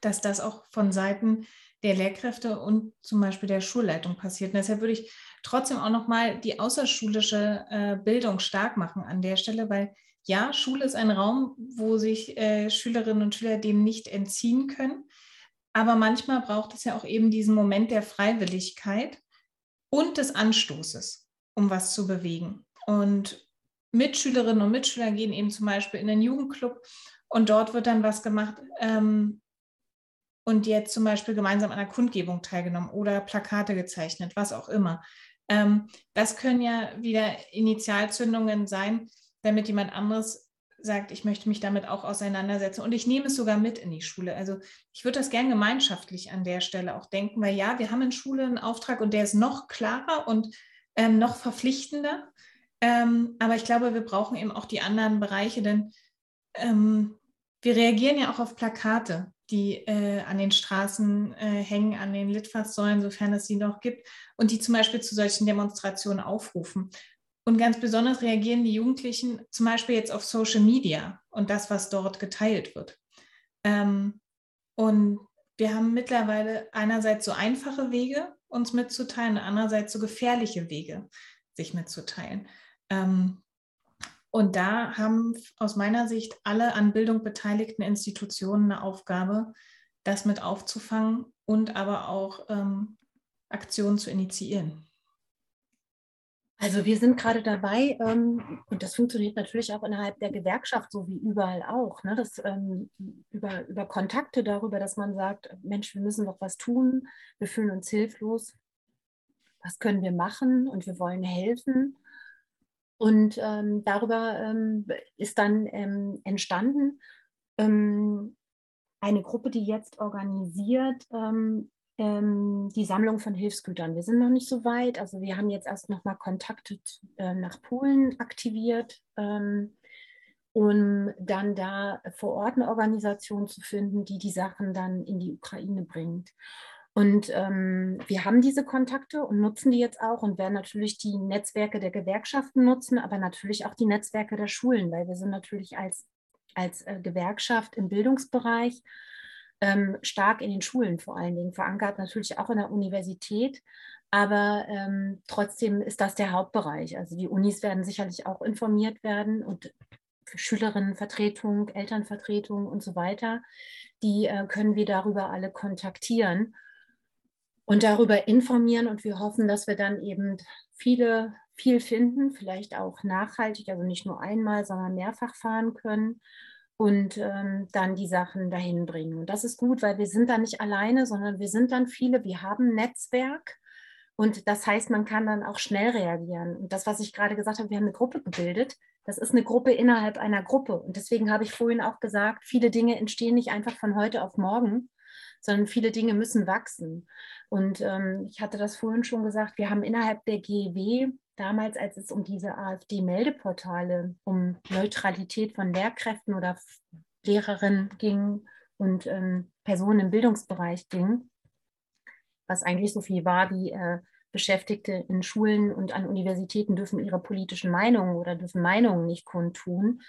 dass das auch von Seiten der Lehrkräfte und zum Beispiel der Schulleitung passiert. Und deshalb würde ich trotzdem auch nochmal die außerschulische äh, Bildung stark machen an der Stelle, weil ja, Schule ist ein Raum, wo sich äh, Schülerinnen und Schüler dem nicht entziehen können. Aber manchmal braucht es ja auch eben diesen Moment der Freiwilligkeit und des Anstoßes, um was zu bewegen. Und Mitschülerinnen und Mitschüler gehen eben zum Beispiel in den Jugendclub und dort wird dann was gemacht, ähm, und jetzt zum Beispiel gemeinsam an einer Kundgebung teilgenommen oder Plakate gezeichnet, was auch immer. Ähm, das können ja wieder Initialzündungen sein, damit jemand anderes sagt, ich möchte mich damit auch auseinandersetzen und ich nehme es sogar mit in die Schule. Also ich würde das gern gemeinschaftlich an der Stelle auch denken, weil ja, wir haben in Schule einen Auftrag und der ist noch klarer und ähm, noch verpflichtender. Ähm, aber ich glaube, wir brauchen eben auch die anderen Bereiche, denn ähm, wir reagieren ja auch auf Plakate die äh, an den Straßen äh, hängen, an den Litfaßsäulen, sofern es sie noch gibt, und die zum Beispiel zu solchen Demonstrationen aufrufen. Und ganz besonders reagieren die Jugendlichen zum Beispiel jetzt auf Social Media und das, was dort geteilt wird. Ähm, und wir haben mittlerweile einerseits so einfache Wege, uns mitzuteilen, und andererseits so gefährliche Wege, sich mitzuteilen. Ähm, und da haben aus meiner Sicht alle an Bildung beteiligten Institutionen eine Aufgabe, das mit aufzufangen und aber auch ähm, Aktionen zu initiieren. Also wir sind gerade dabei, ähm, und das funktioniert natürlich auch innerhalb der Gewerkschaft, so wie überall auch, ne, dass, ähm, über, über Kontakte darüber, dass man sagt, Mensch, wir müssen doch was tun, wir fühlen uns hilflos, was können wir machen? Und wir wollen helfen. Und ähm, darüber ähm, ist dann ähm, entstanden ähm, eine Gruppe, die jetzt organisiert ähm, ähm, die Sammlung von Hilfsgütern. Wir sind noch nicht so weit. Also wir haben jetzt erst nochmal Kontakte äh, nach Polen aktiviert, um dann da vor Ort eine Organisation zu finden, die die Sachen dann in die Ukraine bringt. Und ähm, wir haben diese Kontakte und nutzen die jetzt auch und werden natürlich die Netzwerke der Gewerkschaften nutzen, aber natürlich auch die Netzwerke der Schulen, weil wir sind natürlich als, als äh, Gewerkschaft im Bildungsbereich ähm, stark in den Schulen vor allen Dingen, verankert natürlich auch in der Universität, aber ähm, trotzdem ist das der Hauptbereich. Also die Unis werden sicherlich auch informiert werden und Schülerinnenvertretung, Elternvertretung und so weiter, die äh, können wir darüber alle kontaktieren und darüber informieren. Und wir hoffen, dass wir dann eben viele, viel finden, vielleicht auch nachhaltig, also nicht nur einmal, sondern mehrfach fahren können und ähm, dann die Sachen dahin bringen. Und das ist gut, weil wir sind dann nicht alleine, sondern wir sind dann viele, wir haben Netzwerk. Und das heißt, man kann dann auch schnell reagieren. Und das, was ich gerade gesagt habe, wir haben eine Gruppe gebildet. Das ist eine Gruppe innerhalb einer Gruppe. Und deswegen habe ich vorhin auch gesagt, viele Dinge entstehen nicht einfach von heute auf morgen, sondern viele Dinge müssen wachsen. Und ähm, ich hatte das vorhin schon gesagt, wir haben innerhalb der GEW damals, als es um diese AfD-Meldeportale, um Neutralität von Lehrkräften oder Lehrerinnen ging und ähm, Personen im Bildungsbereich ging, was eigentlich so viel war wie äh, Beschäftigte in Schulen und an Universitäten dürfen ihre politischen Meinungen oder dürfen Meinungen nicht kundtun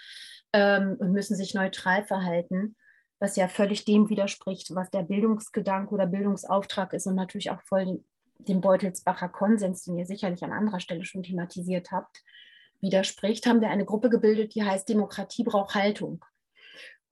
ähm, und müssen sich neutral verhalten, was ja völlig dem widerspricht, was der Bildungsgedanke oder Bildungsauftrag ist und natürlich auch voll dem Beutelsbacher Konsens, den ihr sicherlich an anderer Stelle schon thematisiert habt, widerspricht, haben wir eine Gruppe gebildet, die heißt Demokratie braucht Haltung.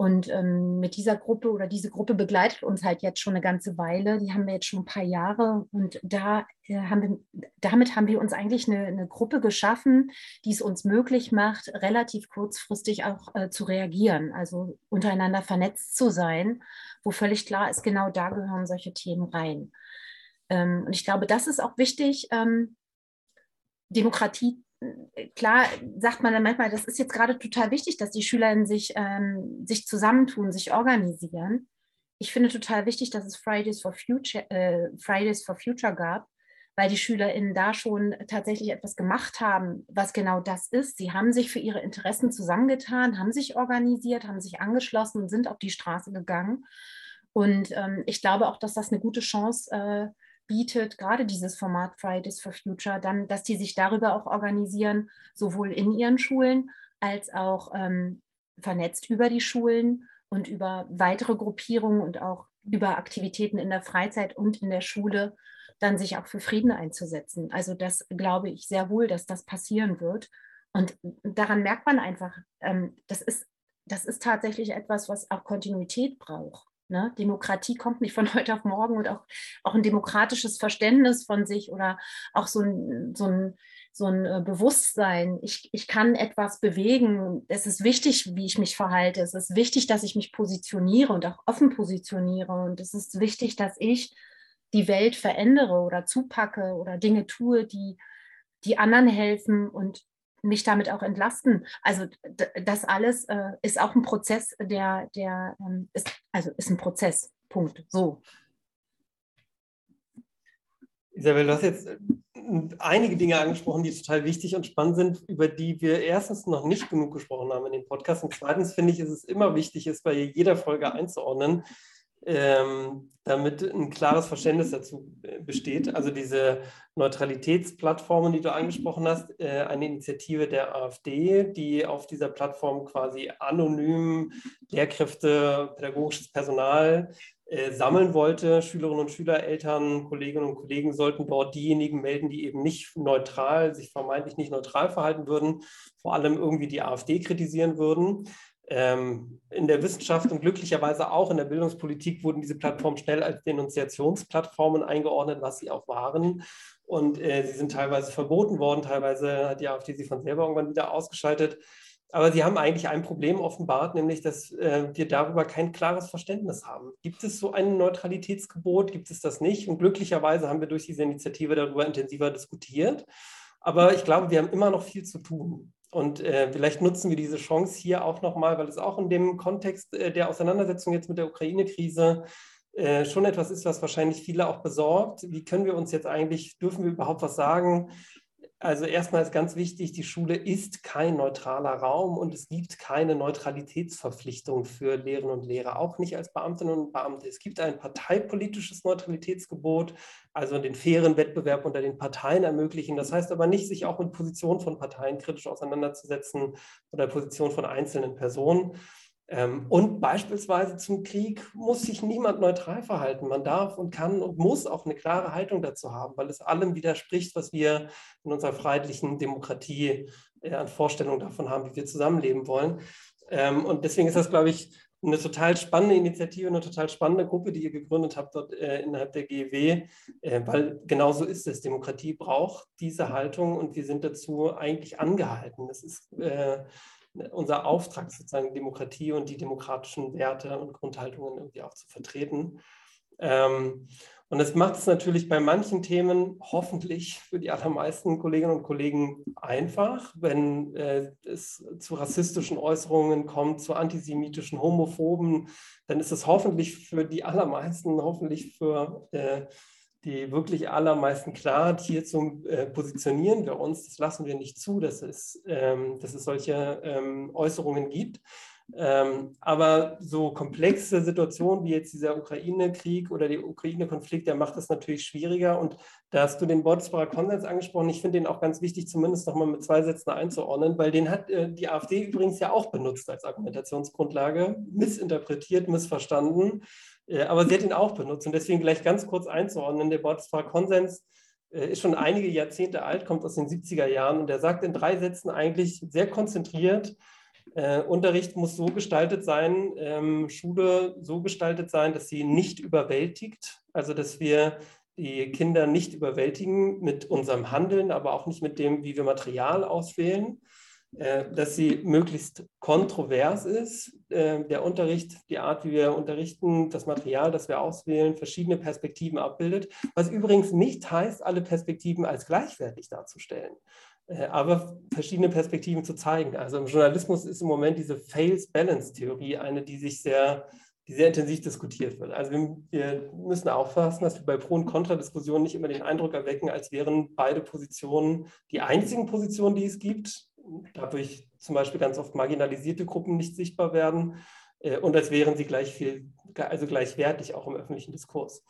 Und ähm, mit dieser Gruppe oder diese Gruppe begleitet uns halt jetzt schon eine ganze Weile. Die haben wir jetzt schon ein paar Jahre. Und da äh, haben wir, damit haben wir uns eigentlich eine, eine, Gruppe geschaffen, die es uns möglich macht, relativ kurzfristig auch äh, zu reagieren, also untereinander vernetzt zu sein, wo völlig klar ist, genau da gehören solche Themen rein. Ähm, und ich glaube, das ist auch wichtig, ähm, Demokratie klar sagt man dann manchmal, das ist jetzt gerade total wichtig, dass die Schülerinnen sich, ähm, sich zusammentun, sich organisieren. Ich finde total wichtig, dass es Fridays for Future, äh, Fridays for Future gab, weil die SchülerInnen da schon tatsächlich etwas gemacht haben, was genau das ist. Sie haben sich für ihre Interessen zusammengetan, haben sich organisiert, haben sich angeschlossen und sind auf die Straße gegangen. Und ähm, ich glaube auch, dass das eine gute Chance äh, bietet, gerade dieses Format Fridays for Future, dann, dass die sich darüber auch organisieren, sowohl in ihren Schulen als auch ähm, vernetzt über die Schulen und über weitere Gruppierungen und auch über Aktivitäten in der Freizeit und in der Schule dann sich auch für Frieden einzusetzen. Also das glaube ich sehr wohl, dass das passieren wird. Und daran merkt man einfach, ähm, das, ist, das ist tatsächlich etwas, was auch Kontinuität braucht. Ne? Demokratie kommt nicht von [laughs] heute auf morgen und auch, auch ein demokratisches Verständnis von sich oder auch so ein, so ein, so ein äh, Bewusstsein. Ich, ich kann etwas bewegen. Es ist wichtig, wie ich mich verhalte. Es ist wichtig, dass ich mich positioniere und auch offen positioniere. Und es ist wichtig, dass ich die Welt verändere oder zupacke oder Dinge tue, die, die anderen helfen und mich damit auch entlasten. Also das alles äh, ist auch ein Prozess, der, der ähm, ist, also ist ein Prozess. Punkt. So. Isabel, du hast jetzt äh, einige Dinge angesprochen, die total wichtig und spannend sind, über die wir erstens noch nicht genug gesprochen haben in dem Podcast. Und zweitens finde ich, ist es immer wichtig, es bei jeder Folge einzuordnen, ähm, damit ein klares Verständnis dazu äh, besteht. Also diese Neutralitätsplattformen, die du angesprochen hast, äh, eine Initiative der AfD, die auf dieser Plattform quasi anonym Lehrkräfte, pädagogisches Personal äh, sammeln wollte. Schülerinnen und Schüler, Eltern, Kolleginnen und Kollegen sollten dort diejenigen melden, die eben nicht neutral, sich vermeintlich nicht neutral verhalten würden, vor allem irgendwie die AfD kritisieren würden. Ähm, in der Wissenschaft und glücklicherweise auch in der Bildungspolitik wurden diese Plattformen schnell als Denunziationsplattformen eingeordnet, was sie auch waren. Und äh, sie sind teilweise verboten worden, teilweise hat die AfD sie von selber irgendwann wieder ausgeschaltet. Aber sie haben eigentlich ein Problem offenbart, nämlich dass äh, wir darüber kein klares Verständnis haben. Gibt es so ein Neutralitätsgebot? Gibt es das nicht? Und glücklicherweise haben wir durch diese Initiative darüber intensiver diskutiert. Aber ich glaube, wir haben immer noch viel zu tun. Und äh, vielleicht nutzen wir diese Chance hier auch nochmal, weil es auch in dem Kontext äh, der Auseinandersetzung jetzt mit der Ukraine-Krise äh, schon etwas ist, was wahrscheinlich viele auch besorgt. Wie können wir uns jetzt eigentlich, dürfen wir überhaupt was sagen? Also erstmal ist ganz wichtig, die Schule ist kein neutraler Raum und es gibt keine Neutralitätsverpflichtung für Lehrerinnen und Lehrer, auch nicht als Beamtinnen und Beamte. Es gibt ein parteipolitisches Neutralitätsgebot, also den fairen Wettbewerb unter den Parteien ermöglichen. Das heißt aber nicht, sich auch mit Positionen von Parteien kritisch auseinanderzusetzen oder Positionen von einzelnen Personen. Ähm, und beispielsweise zum Krieg muss sich niemand neutral verhalten. Man darf und kann und muss auch eine klare Haltung dazu haben, weil es allem widerspricht, was wir in unserer freiheitlichen Demokratie äh, an Vorstellungen davon haben, wie wir zusammenleben wollen. Ähm, und deswegen ist das, glaube ich, eine total spannende Initiative, eine total spannende Gruppe, die ihr gegründet habt dort äh, innerhalb der GEW, äh, weil genau so ist es. Demokratie braucht diese Haltung und wir sind dazu eigentlich angehalten. Das ist unser Auftrag sozusagen Demokratie und die demokratischen Werte und Grundhaltungen irgendwie auch zu vertreten. Ähm, und das macht es natürlich bei manchen Themen hoffentlich für die allermeisten Kolleginnen und Kollegen einfach, wenn äh, es zu rassistischen Äußerungen kommt, zu antisemitischen, homophoben, dann ist es hoffentlich für die allermeisten, hoffentlich für äh, die wirklich allermeisten klar. Hierzu äh, positionieren wir uns. Das lassen wir nicht zu, dass es, ähm, dass es solche ähm, Äußerungen gibt. Ähm, aber so komplexe Situationen wie jetzt dieser Ukraine-Krieg oder der Ukraine-Konflikt, der macht das natürlich schwieriger. Und da hast du den Bordesbarer Konsens angesprochen. Ich finde den auch ganz wichtig, zumindest nochmal mit zwei Sätzen einzuordnen, weil den hat äh, die AfD übrigens ja auch benutzt als Argumentationsgrundlage, missinterpretiert, missverstanden. Äh, aber sie hat ihn auch benutzt. Und deswegen gleich ganz kurz einzuordnen, der Bordesbarer Konsens äh, ist schon einige Jahrzehnte alt, kommt aus den 70er Jahren. Und der sagt in drei Sätzen eigentlich sehr konzentriert, äh, Unterricht muss so gestaltet sein, ähm, Schule so gestaltet sein, dass sie nicht überwältigt, also dass wir die Kinder nicht überwältigen mit unserem Handeln, aber auch nicht mit dem, wie wir Material auswählen, äh, dass sie möglichst kontrovers ist, äh, der Unterricht, die Art, wie wir unterrichten, das Material, das wir auswählen, verschiedene Perspektiven abbildet, was übrigens nicht heißt, alle Perspektiven als gleichwertig darzustellen. Äh, aber verschiedene Perspektiven zu zeigen. Also im Journalismus ist im Moment diese Fails-Balance-Theorie eine, die sich sehr, die sehr intensiv diskutiert wird. Also wir, müssen aufpassen, dass wir bei Pro- und Kontra-Diskussionen nicht immer den Eindruck erwecken, als wären beide Positionen die einzigen Positionen, die es gibt. Dadurch zum Beispiel ganz oft marginalisierte Gruppen nicht sichtbar werden äh, und als wären sie gleich viel also gleichwertig auch im öffentlichen Diskurs.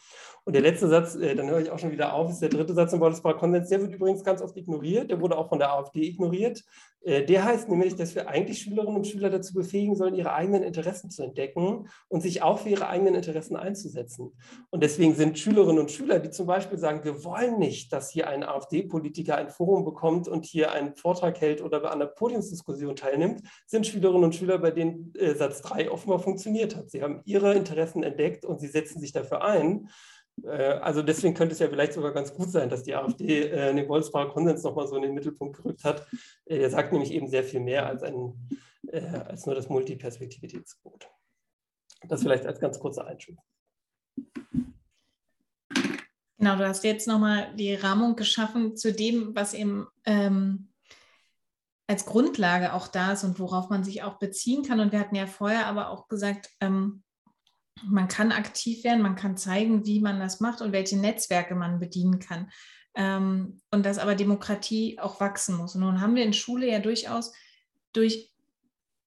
Und der letzte Satz, äh, dann höre ich auch schon wieder auf, ist der dritte Satz im Bundesbarer Konsens. Der wird übrigens ganz oft ignoriert. Der wurde auch von der AfD ignoriert. Äh, der heißt nämlich, dass wir eigentlich Schülerinnen und Schüler dazu befähigen sollen, ihre eigenen Interessen zu entdecken und sich auch für ihre eigenen Interessen einzusetzen. Und deswegen sind Schülerinnen und Schüler, die zum Beispiel sagen, wir wollen nicht, dass hier ein AfD-Politiker ein Forum bekommt und hier einen Vortrag hält oder an einer Podiumsdiskussion teilnimmt, sind Schülerinnen und Schüler, bei denen äh, Satz 3 offenbar funktioniert hat. Sie haben ihre Interessen entdeckt und sie setzen sich dafür ein. Äh, also deswegen könnte es ja vielleicht sogar ganz gut sein, dass die AfD äh, den Wolfsbacher Konsens nochmal so in den Mittelpunkt gerückt hat. Äh, der sagt nämlich eben sehr viel mehr als, ein, äh, als nur das Multiperspektivitätsgebot. Das vielleicht als ganz kurzer Einschub. Genau, du hast jetzt nochmal die Rahmung geschaffen zu dem, was eben ähm, als Grundlage auch da ist und worauf man sich auch beziehen kann. Und wir hatten ja vorher aber auch gesagt, ähm, man kann aktiv werden, man kann zeigen, wie man das macht und welche Netzwerke man bedienen kann. Ähm, und dass aber Demokratie auch wachsen muss. Und nun haben wir in Schule ja durchaus durch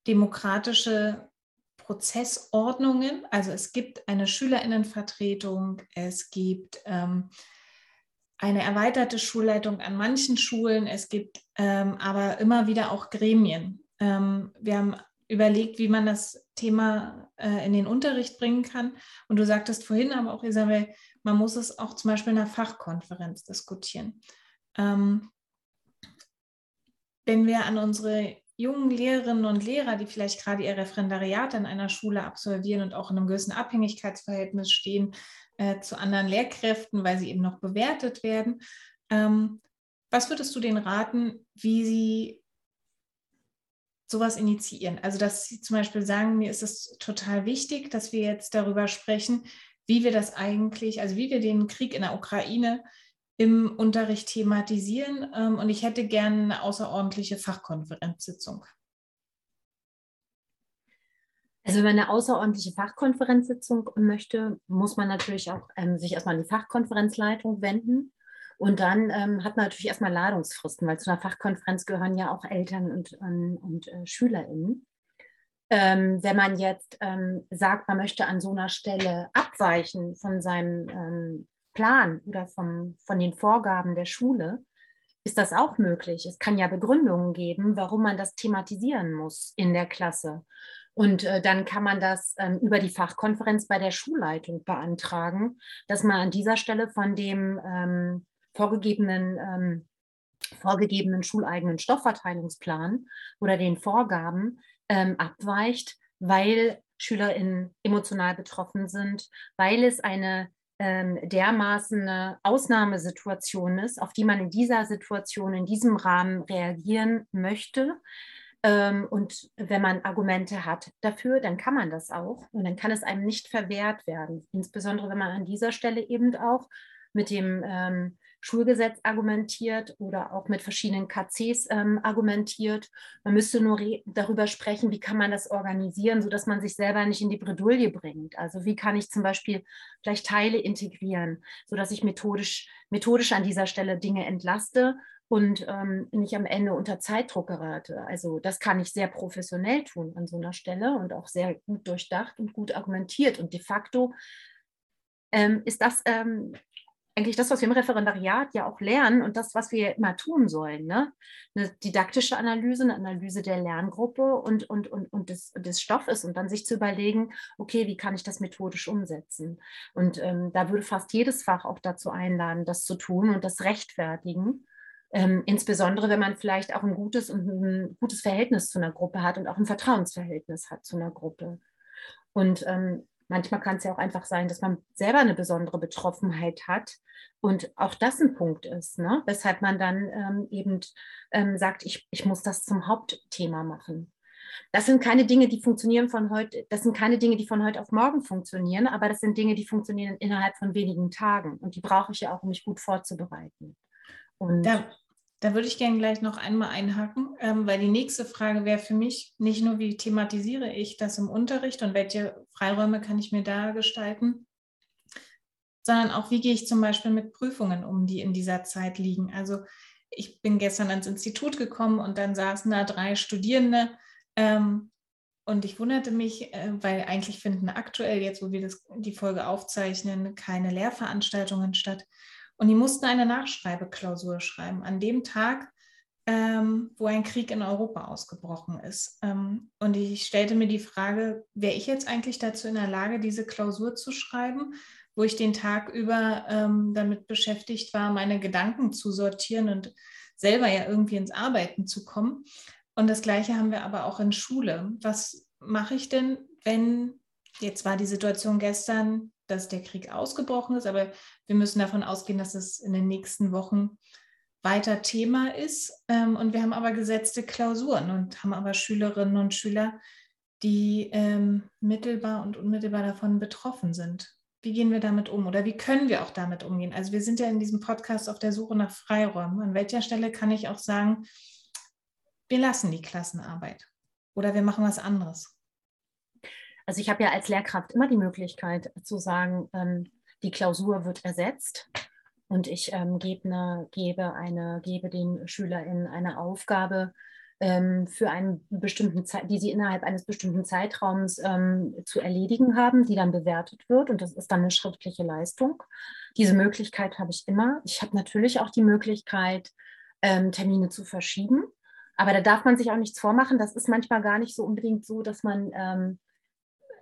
demokratische Prozessordnungen, also es gibt eine Schülerinnenvertretung, es gibt ähm, eine erweiterte Schulleitung an manchen Schulen, es gibt ähm, aber immer wieder auch Gremien. Ähm, wir haben überlegt, wie man das Thema äh, in den Unterricht bringen kann. Und du sagtest vorhin aber auch, Isabel, man muss es auch zum Beispiel in einer Fachkonferenz diskutieren. Ähm, wenn wir an unsere jungen Lehrerinnen und Lehrer, die vielleicht gerade ihr Referendariat an einer Schule absolvieren und auch in einem gewissen Abhängigkeitsverhältnis stehen äh, zu anderen Lehrkräften, weil sie eben noch bewertet werden, ähm, was würdest du denen raten, wie sie sowas initiieren. Also, dass Sie zum Beispiel sagen, mir ist es total wichtig, dass wir jetzt darüber sprechen, wie wir das eigentlich, also wie wir den Krieg in der Ukraine im Unterricht thematisieren. Ähm, und ich hätte gerne eine außerordentliche Fachkonferenzsitzung. Also wenn man eine außerordentliche Fachkonferenzsitzung möchte, muss man natürlich auch ähm, sich erstmal an die Fachkonferenzleitung wenden. Und dann ähm, hat man natürlich erstmal Ladungsfristen, weil zu einer Fachkonferenz gehören ja auch Eltern und, und, und äh, SchülerInnen. Ähm, wenn man jetzt ähm, sagt, man möchte an so einer Stelle abweichen von seinem ähm, Plan oder vom, von den Vorgaben der Schule, ist das auch möglich. Es kann ja Begründungen geben, warum man das thematisieren muss in der Klasse. Und äh, dann kann man das ähm, über die Fachkonferenz bei der Schulleitung beantragen, dass man an dieser Stelle von dem ähm, vorgegebenen, ähm, vorgegebenen schuleigenen Stoffverteilungsplan oder den Vorgaben ähm, abweicht, weil SchülerInnen emotional betroffen sind, weil es eine ähm, dermaßen eine Ausnahmesituation ist, auf die man in dieser Situation, in diesem Rahmen reagieren möchte. Ähm, und wenn man Argumente hat dafür, dann kann man das auch und dann kann es einem nicht verwehrt werden. Insbesondere wenn man an dieser Stelle eben auch mit dem ähm, Schulgesetz argumentiert oder auch mit verschiedenen KCs ähm, argumentiert. Man müsste nur darüber sprechen, wie kann man das organisieren, sodass man sich selber nicht in die Bredouille bringt. Also wie kann ich zum Beispiel vielleicht Teile integrieren, sodass ich methodisch, methodisch an dieser Stelle Dinge entlaste und ähm, nicht am Ende unter Zeitdruck gerate. Also das kann ich sehr professionell tun an so einer Stelle und auch sehr gut durchdacht und gut argumentiert. Und de facto ähm, ist das ähm, eigentlich das, was wir im Referendariat ja auch lernen und das, was wir immer tun sollen. Ne? Eine didaktische Analyse, eine Analyse der Lerngruppe und, und, und, und des, des Stoffes und dann sich zu überlegen, okay, wie kann ich das methodisch umsetzen? Und ähm, da würde fast jedes Fach auch dazu einladen, das zu tun und das rechtfertigen. Ähm, insbesondere, wenn man vielleicht auch ein gutes und ein gutes Verhältnis zu einer Gruppe hat und auch ein Vertrauensverhältnis hat zu einer Gruppe. Und ähm, Manchmal kann es ja auch einfach sein, dass man selber eine besondere Betroffenheit hat und auch das ein Punkt ist, ne? weshalb man dann ähm, eben ähm, sagt, ich, ich muss das zum Hauptthema machen. Das sind keine Dinge, die funktionieren von heute, das sind keine Dinge, die von heute auf morgen funktionieren, aber das sind Dinge, die funktionieren innerhalb von wenigen Tagen und die brauche ich ja auch, um mich gut vorzubereiten. Und da, da würde ich gerne gleich noch einmal einhaken, ähm, weil die nächste Frage wäre für mich nicht nur, wie thematisiere ich das im Unterricht und welche Freiräume kann ich mir da gestalten, sondern auch, wie gehe ich zum Beispiel mit Prüfungen um, die in dieser Zeit liegen. Also ich bin gestern ans Institut gekommen und dann saßen da drei Studierende ähm, und ich wunderte mich, äh, weil eigentlich finden aktuell, jetzt wo wir das, die Folge aufzeichnen, keine Lehrveranstaltungen statt. Und die mussten eine Nachschreibeklausur schreiben an dem Tag, ähm, wo ein Krieg in Europa ausgebrochen ist. Ähm, und ich stellte mir die Frage, wäre ich jetzt eigentlich dazu in der Lage, diese Klausur zu schreiben, wo ich den Tag über ähm, damit beschäftigt war, meine Gedanken zu sortieren und selber ja irgendwie ins Arbeiten zu kommen. Und das Gleiche haben wir aber auch in Schule. Was mache ich denn, wenn jetzt war die Situation gestern, dass der Krieg ausgebrochen ist, aber wir müssen davon ausgehen, dass es in den nächsten Wochen weiter Thema ist. Ähm, und wir haben aber gesetzte Klausuren und haben aber Schülerinnen und Schüler, die ähm, mittelbar und unmittelbar davon betroffen sind. Wie gehen wir damit um oder wie können wir auch damit umgehen? Also wir sind ja in diesem Podcast auf der Suche nach Freiräumen. An welcher Stelle kann ich auch sagen, wir lassen die Klassenarbeit oder wir machen was anderes? Also ich habe ja als Lehrkraft immer die Möglichkeit zu sagen, ähm, die Klausur wird ersetzt und ich ähm, gebe, eine, gebe, eine, gebe den SchülerInnen eine Aufgabe ähm, für einen bestimmten Zeit, die sie innerhalb eines bestimmten Zeitraums ähm, zu erledigen haben, die dann bewertet wird und das ist dann eine schriftliche Leistung. Diese Möglichkeit habe ich immer. Ich habe natürlich auch die Möglichkeit, ähm, Termine zu verschieben. Aber da darf man sich auch nichts vormachen. Das ist manchmal gar nicht so unbedingt so, dass man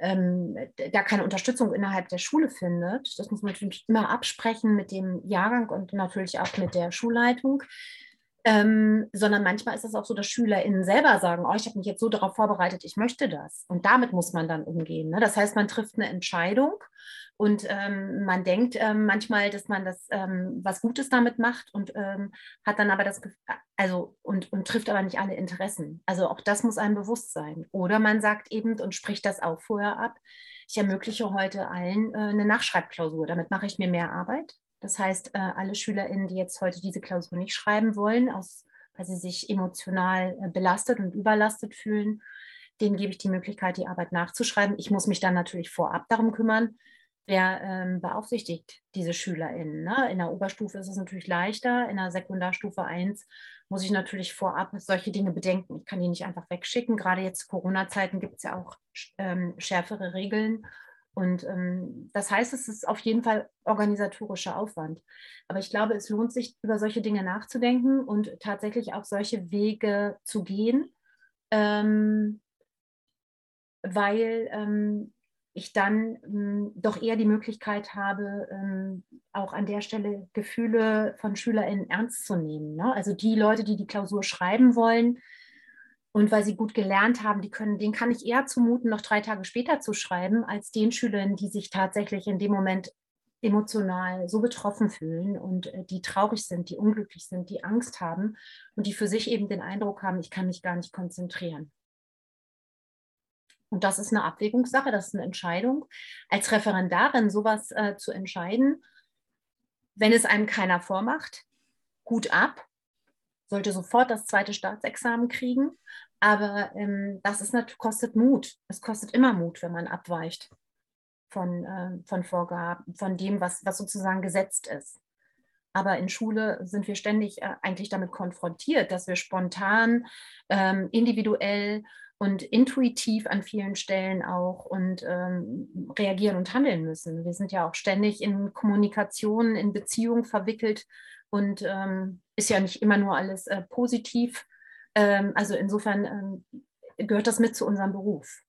ähm, da keine Unterstützung innerhalb der Schule findet. Das muss man natürlich immer absprechen mit dem Jahrgang und natürlich auch mit der Schulleitung. Ähm, sondern manchmal ist es auch so, dass SchülerInnen selber sagen, oh, ich habe mich jetzt so darauf vorbereitet, ich möchte das. Und damit muss man dann umgehen. Ne? Das heißt, man trifft eine Entscheidung und ähm, man denkt ähm, manchmal, dass man das ähm, was Gutes damit macht und ähm, hat dann aber das also und, und trifft aber nicht alle Interessen. Also auch das muss einem bewusst sein. Oder man sagt eben und spricht das auch vorher ab. Ich ermögliche heute allen äh, eine Nachschreibklausur. Damit mache ich mir mehr Arbeit. Das heißt, äh, alle SchülerInnen, die jetzt heute diese Klausur nicht schreiben wollen, aus, weil sie sich emotional äh, belastet und überlastet fühlen, denen gebe ich die Möglichkeit, die Arbeit nachzuschreiben. Ich muss mich dann natürlich vorab darum kümmern, wer ähm, beaufsichtigt diese SchülerInnen. Ne? In der Oberstufe ist es natürlich leichter, in der Sekundarstufe 1 muss ich natürlich vorab solche Dinge bedenken. Ich kann die nicht einfach wegschicken. Gerade jetzt Corona-Zeiten gibt es ja auch ähm, schärfere Regeln. Und ähm, das heißt, es ist auf jeden Fall organisatorischer Aufwand. Aber ich glaube, es lohnt sich, über solche Dinge nachzudenken und tatsächlich auch solche Wege zu gehen, ähm, weil ähm, ich dann ähm, doch eher die Möglichkeit habe, ähm, auch an der Stelle Gefühle von SchülerInnen ernst zu nehmen. Ne? Also die Leute, die die Klausur schreiben wollen und weil sie gut gelernt haben, die können, denen kann ich eher zumuten, noch drei Tage später zu schreiben, als den Schülern, die sich tatsächlich in dem Moment emotional so betroffen fühlen und äh, die traurig sind, die unglücklich sind, die Angst haben und die für sich eben den Eindruck haben, ich kann mich gar nicht konzentrieren. Und das ist eine Abwägungssache, das ist eine Entscheidung. Als Referendarin sowas äh, zu entscheiden, wenn es einem keiner vormacht, gut ab, sollte sofort das zweite Staatsexamen kriegen. Aber ähm, das ist kostet Mut. Es kostet immer Mut, wenn man abweicht von, äh, von Vorgaben, von dem, was, was sozusagen gesetzt ist. Aber in Schule sind wir ständig äh, eigentlich damit konfrontiert, dass wir spontan, ähm, individuell und intuitiv an vielen Stellen auch und ähm, reagieren und handeln müssen. Wir sind ja auch ständig in Kommunikation, in Beziehungen verwickelt und ähm, ist ja nicht immer nur alles äh, positiv. Ähm, also insofern ähm, gehört das mit zu unserem Beruf.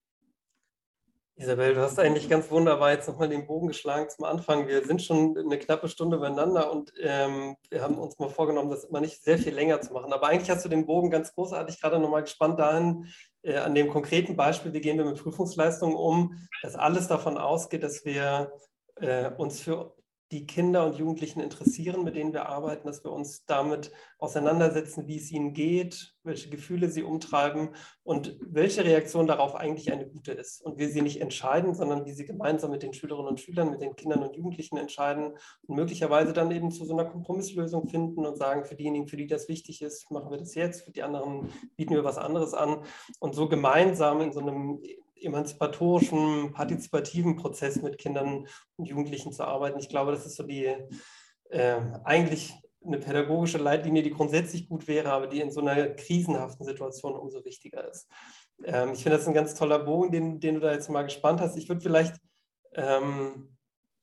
Isabel, du hast eigentlich ganz wunderbar jetzt nochmal den Bogen geschlagen zum Anfang. Wir sind schon eine knappe Stunde beieinander und ähm, wir haben uns mal vorgenommen, das immer nicht sehr viel länger zu machen. Aber eigentlich hast du den Bogen ganz großartig gerade nochmal gespannt dahin, äh, an dem konkreten Beispiel, wie gehen wir mit Prüfungsleistungen um, dass alles davon ausgeht, dass wir äh, uns für die Kinder und Jugendlichen interessieren, mit denen wir arbeiten, dass wir uns damit auseinandersetzen, wie es ihnen geht, welche Gefühle sie umtreiben und welche Reaktion darauf eigentlich eine gute ist. Und wir sie nicht entscheiden, sondern wie sie gemeinsam mit den Schülerinnen und Schülern, mit den Kindern und Jugendlichen entscheiden und möglicherweise dann eben zu so einer Kompromisslösung finden und sagen, für diejenigen, für die das wichtig ist, machen wir das jetzt, für die anderen bieten wir was anderes an und so gemeinsam in so einem emanzipatorischen, partizipativen Prozess mit Kindern und Jugendlichen zu arbeiten. Ich glaube, das ist so die äh, eigentlich eine pädagogische Leitlinie, die grundsätzlich gut wäre, aber die in so einer krisenhaften Situation umso wichtiger ist. Ähm, ich finde das ein ganz toller Bogen, den, den du da jetzt mal gespannt hast. Ich würde vielleicht ähm,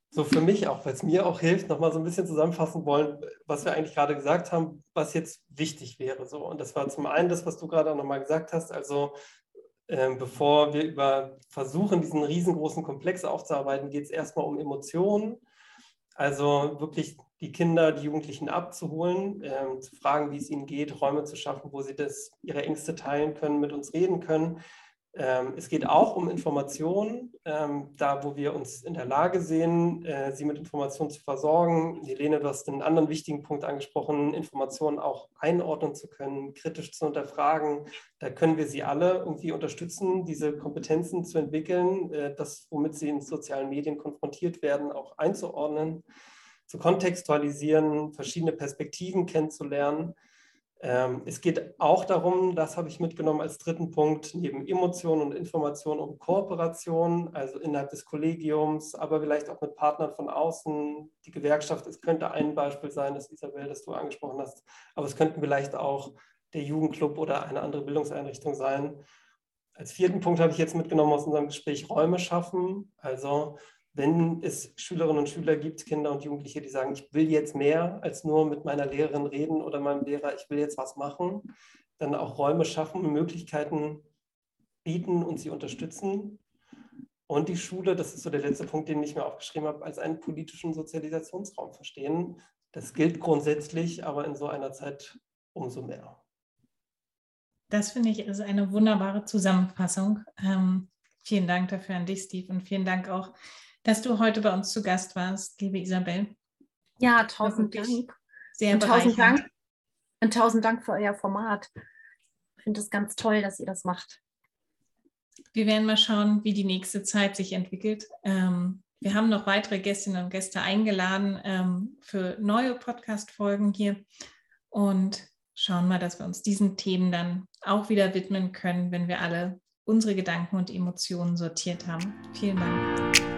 so für mich auch, weil es mir auch hilft, nochmal so ein bisschen zusammenfassen wollen, was wir eigentlich gerade gesagt haben, was jetzt wichtig wäre. So. Und das war zum einen das, was du gerade auch nochmal gesagt hast, also ähm, bevor wir über versuchen, diesen riesengroßen Komplex aufzuarbeiten, geht es erstmal um Emotionen. Also wirklich die Kinder, die Jugendlichen abzuholen, ähm, zu fragen, wie es ihnen geht, Räume zu schaffen, wo sie das, ihre Ängste teilen können, mit uns reden können, ähm, es geht auch um Informationen, ähm, da wo wir uns in der Lage sehen, äh, sie mit Informationen zu versorgen. Helene, du hast einen anderen wichtigen Punkt angesprochen, Informationen auch einordnen zu können, kritisch zu hinterfragen. Da können wir sie alle irgendwie unterstützen, diese Kompetenzen zu entwickeln, äh, das, womit sie in sozialen Medien konfrontiert werden, auch einzuordnen, zu kontextualisieren, verschiedene Perspektiven kennenzulernen. Ähm, es geht auch darum, das habe ich mitgenommen als dritten Punkt, neben Emotionen und Informationen um Kooperation, also innerhalb des Kollegiums, aber vielleicht auch mit Partnern von außen. Die Gewerkschaft, es könnte ein Beispiel sein, das Isabel, das du angesprochen hast, aber es könnten vielleicht auch der Jugendclub oder eine andere Bildungseinrichtung sein. Als vierten Punkt habe ich jetzt mitgenommen aus unserem Gespräch Räume schaffen, also wenn es Schülerinnen und Schüler gibt, Kinder und Jugendliche, die sagen, ich will jetzt mehr als nur mit meiner Lehrerin reden oder meinem Lehrer, ich will jetzt was machen, dann auch Räume schaffen, Möglichkeiten bieten und sie unterstützen. Und die Schule, das ist so der letzte Punkt, den ich mir aufgeschrieben habe, als einen politischen Sozialisationsraum verstehen. Das gilt grundsätzlich, aber in so einer Zeit umso mehr. Das finde ich ist eine wunderbare Zusammenfassung. Ähm, vielen Dank dafür an dich, Steve, und vielen Dank auch dass du heute bei uns zu Gast warst, liebe Isabel. Ja, tausend Dank. Sehr und tausend Dank. Und tausend Dank für euer Format. Ich finde es ganz toll, dass ihr das macht. Wir werden mal schauen, wie die nächste Zeit sich entwickelt. Ähm, wir haben noch weitere Gästinnen und Gäste eingeladen ähm, für neue Podcast-Folgen hier und schauen mal, dass wir uns diesen Themen dann auch wieder widmen können, wenn wir alle unsere Gedanken und Emotionen sortiert haben. Vielen Dank.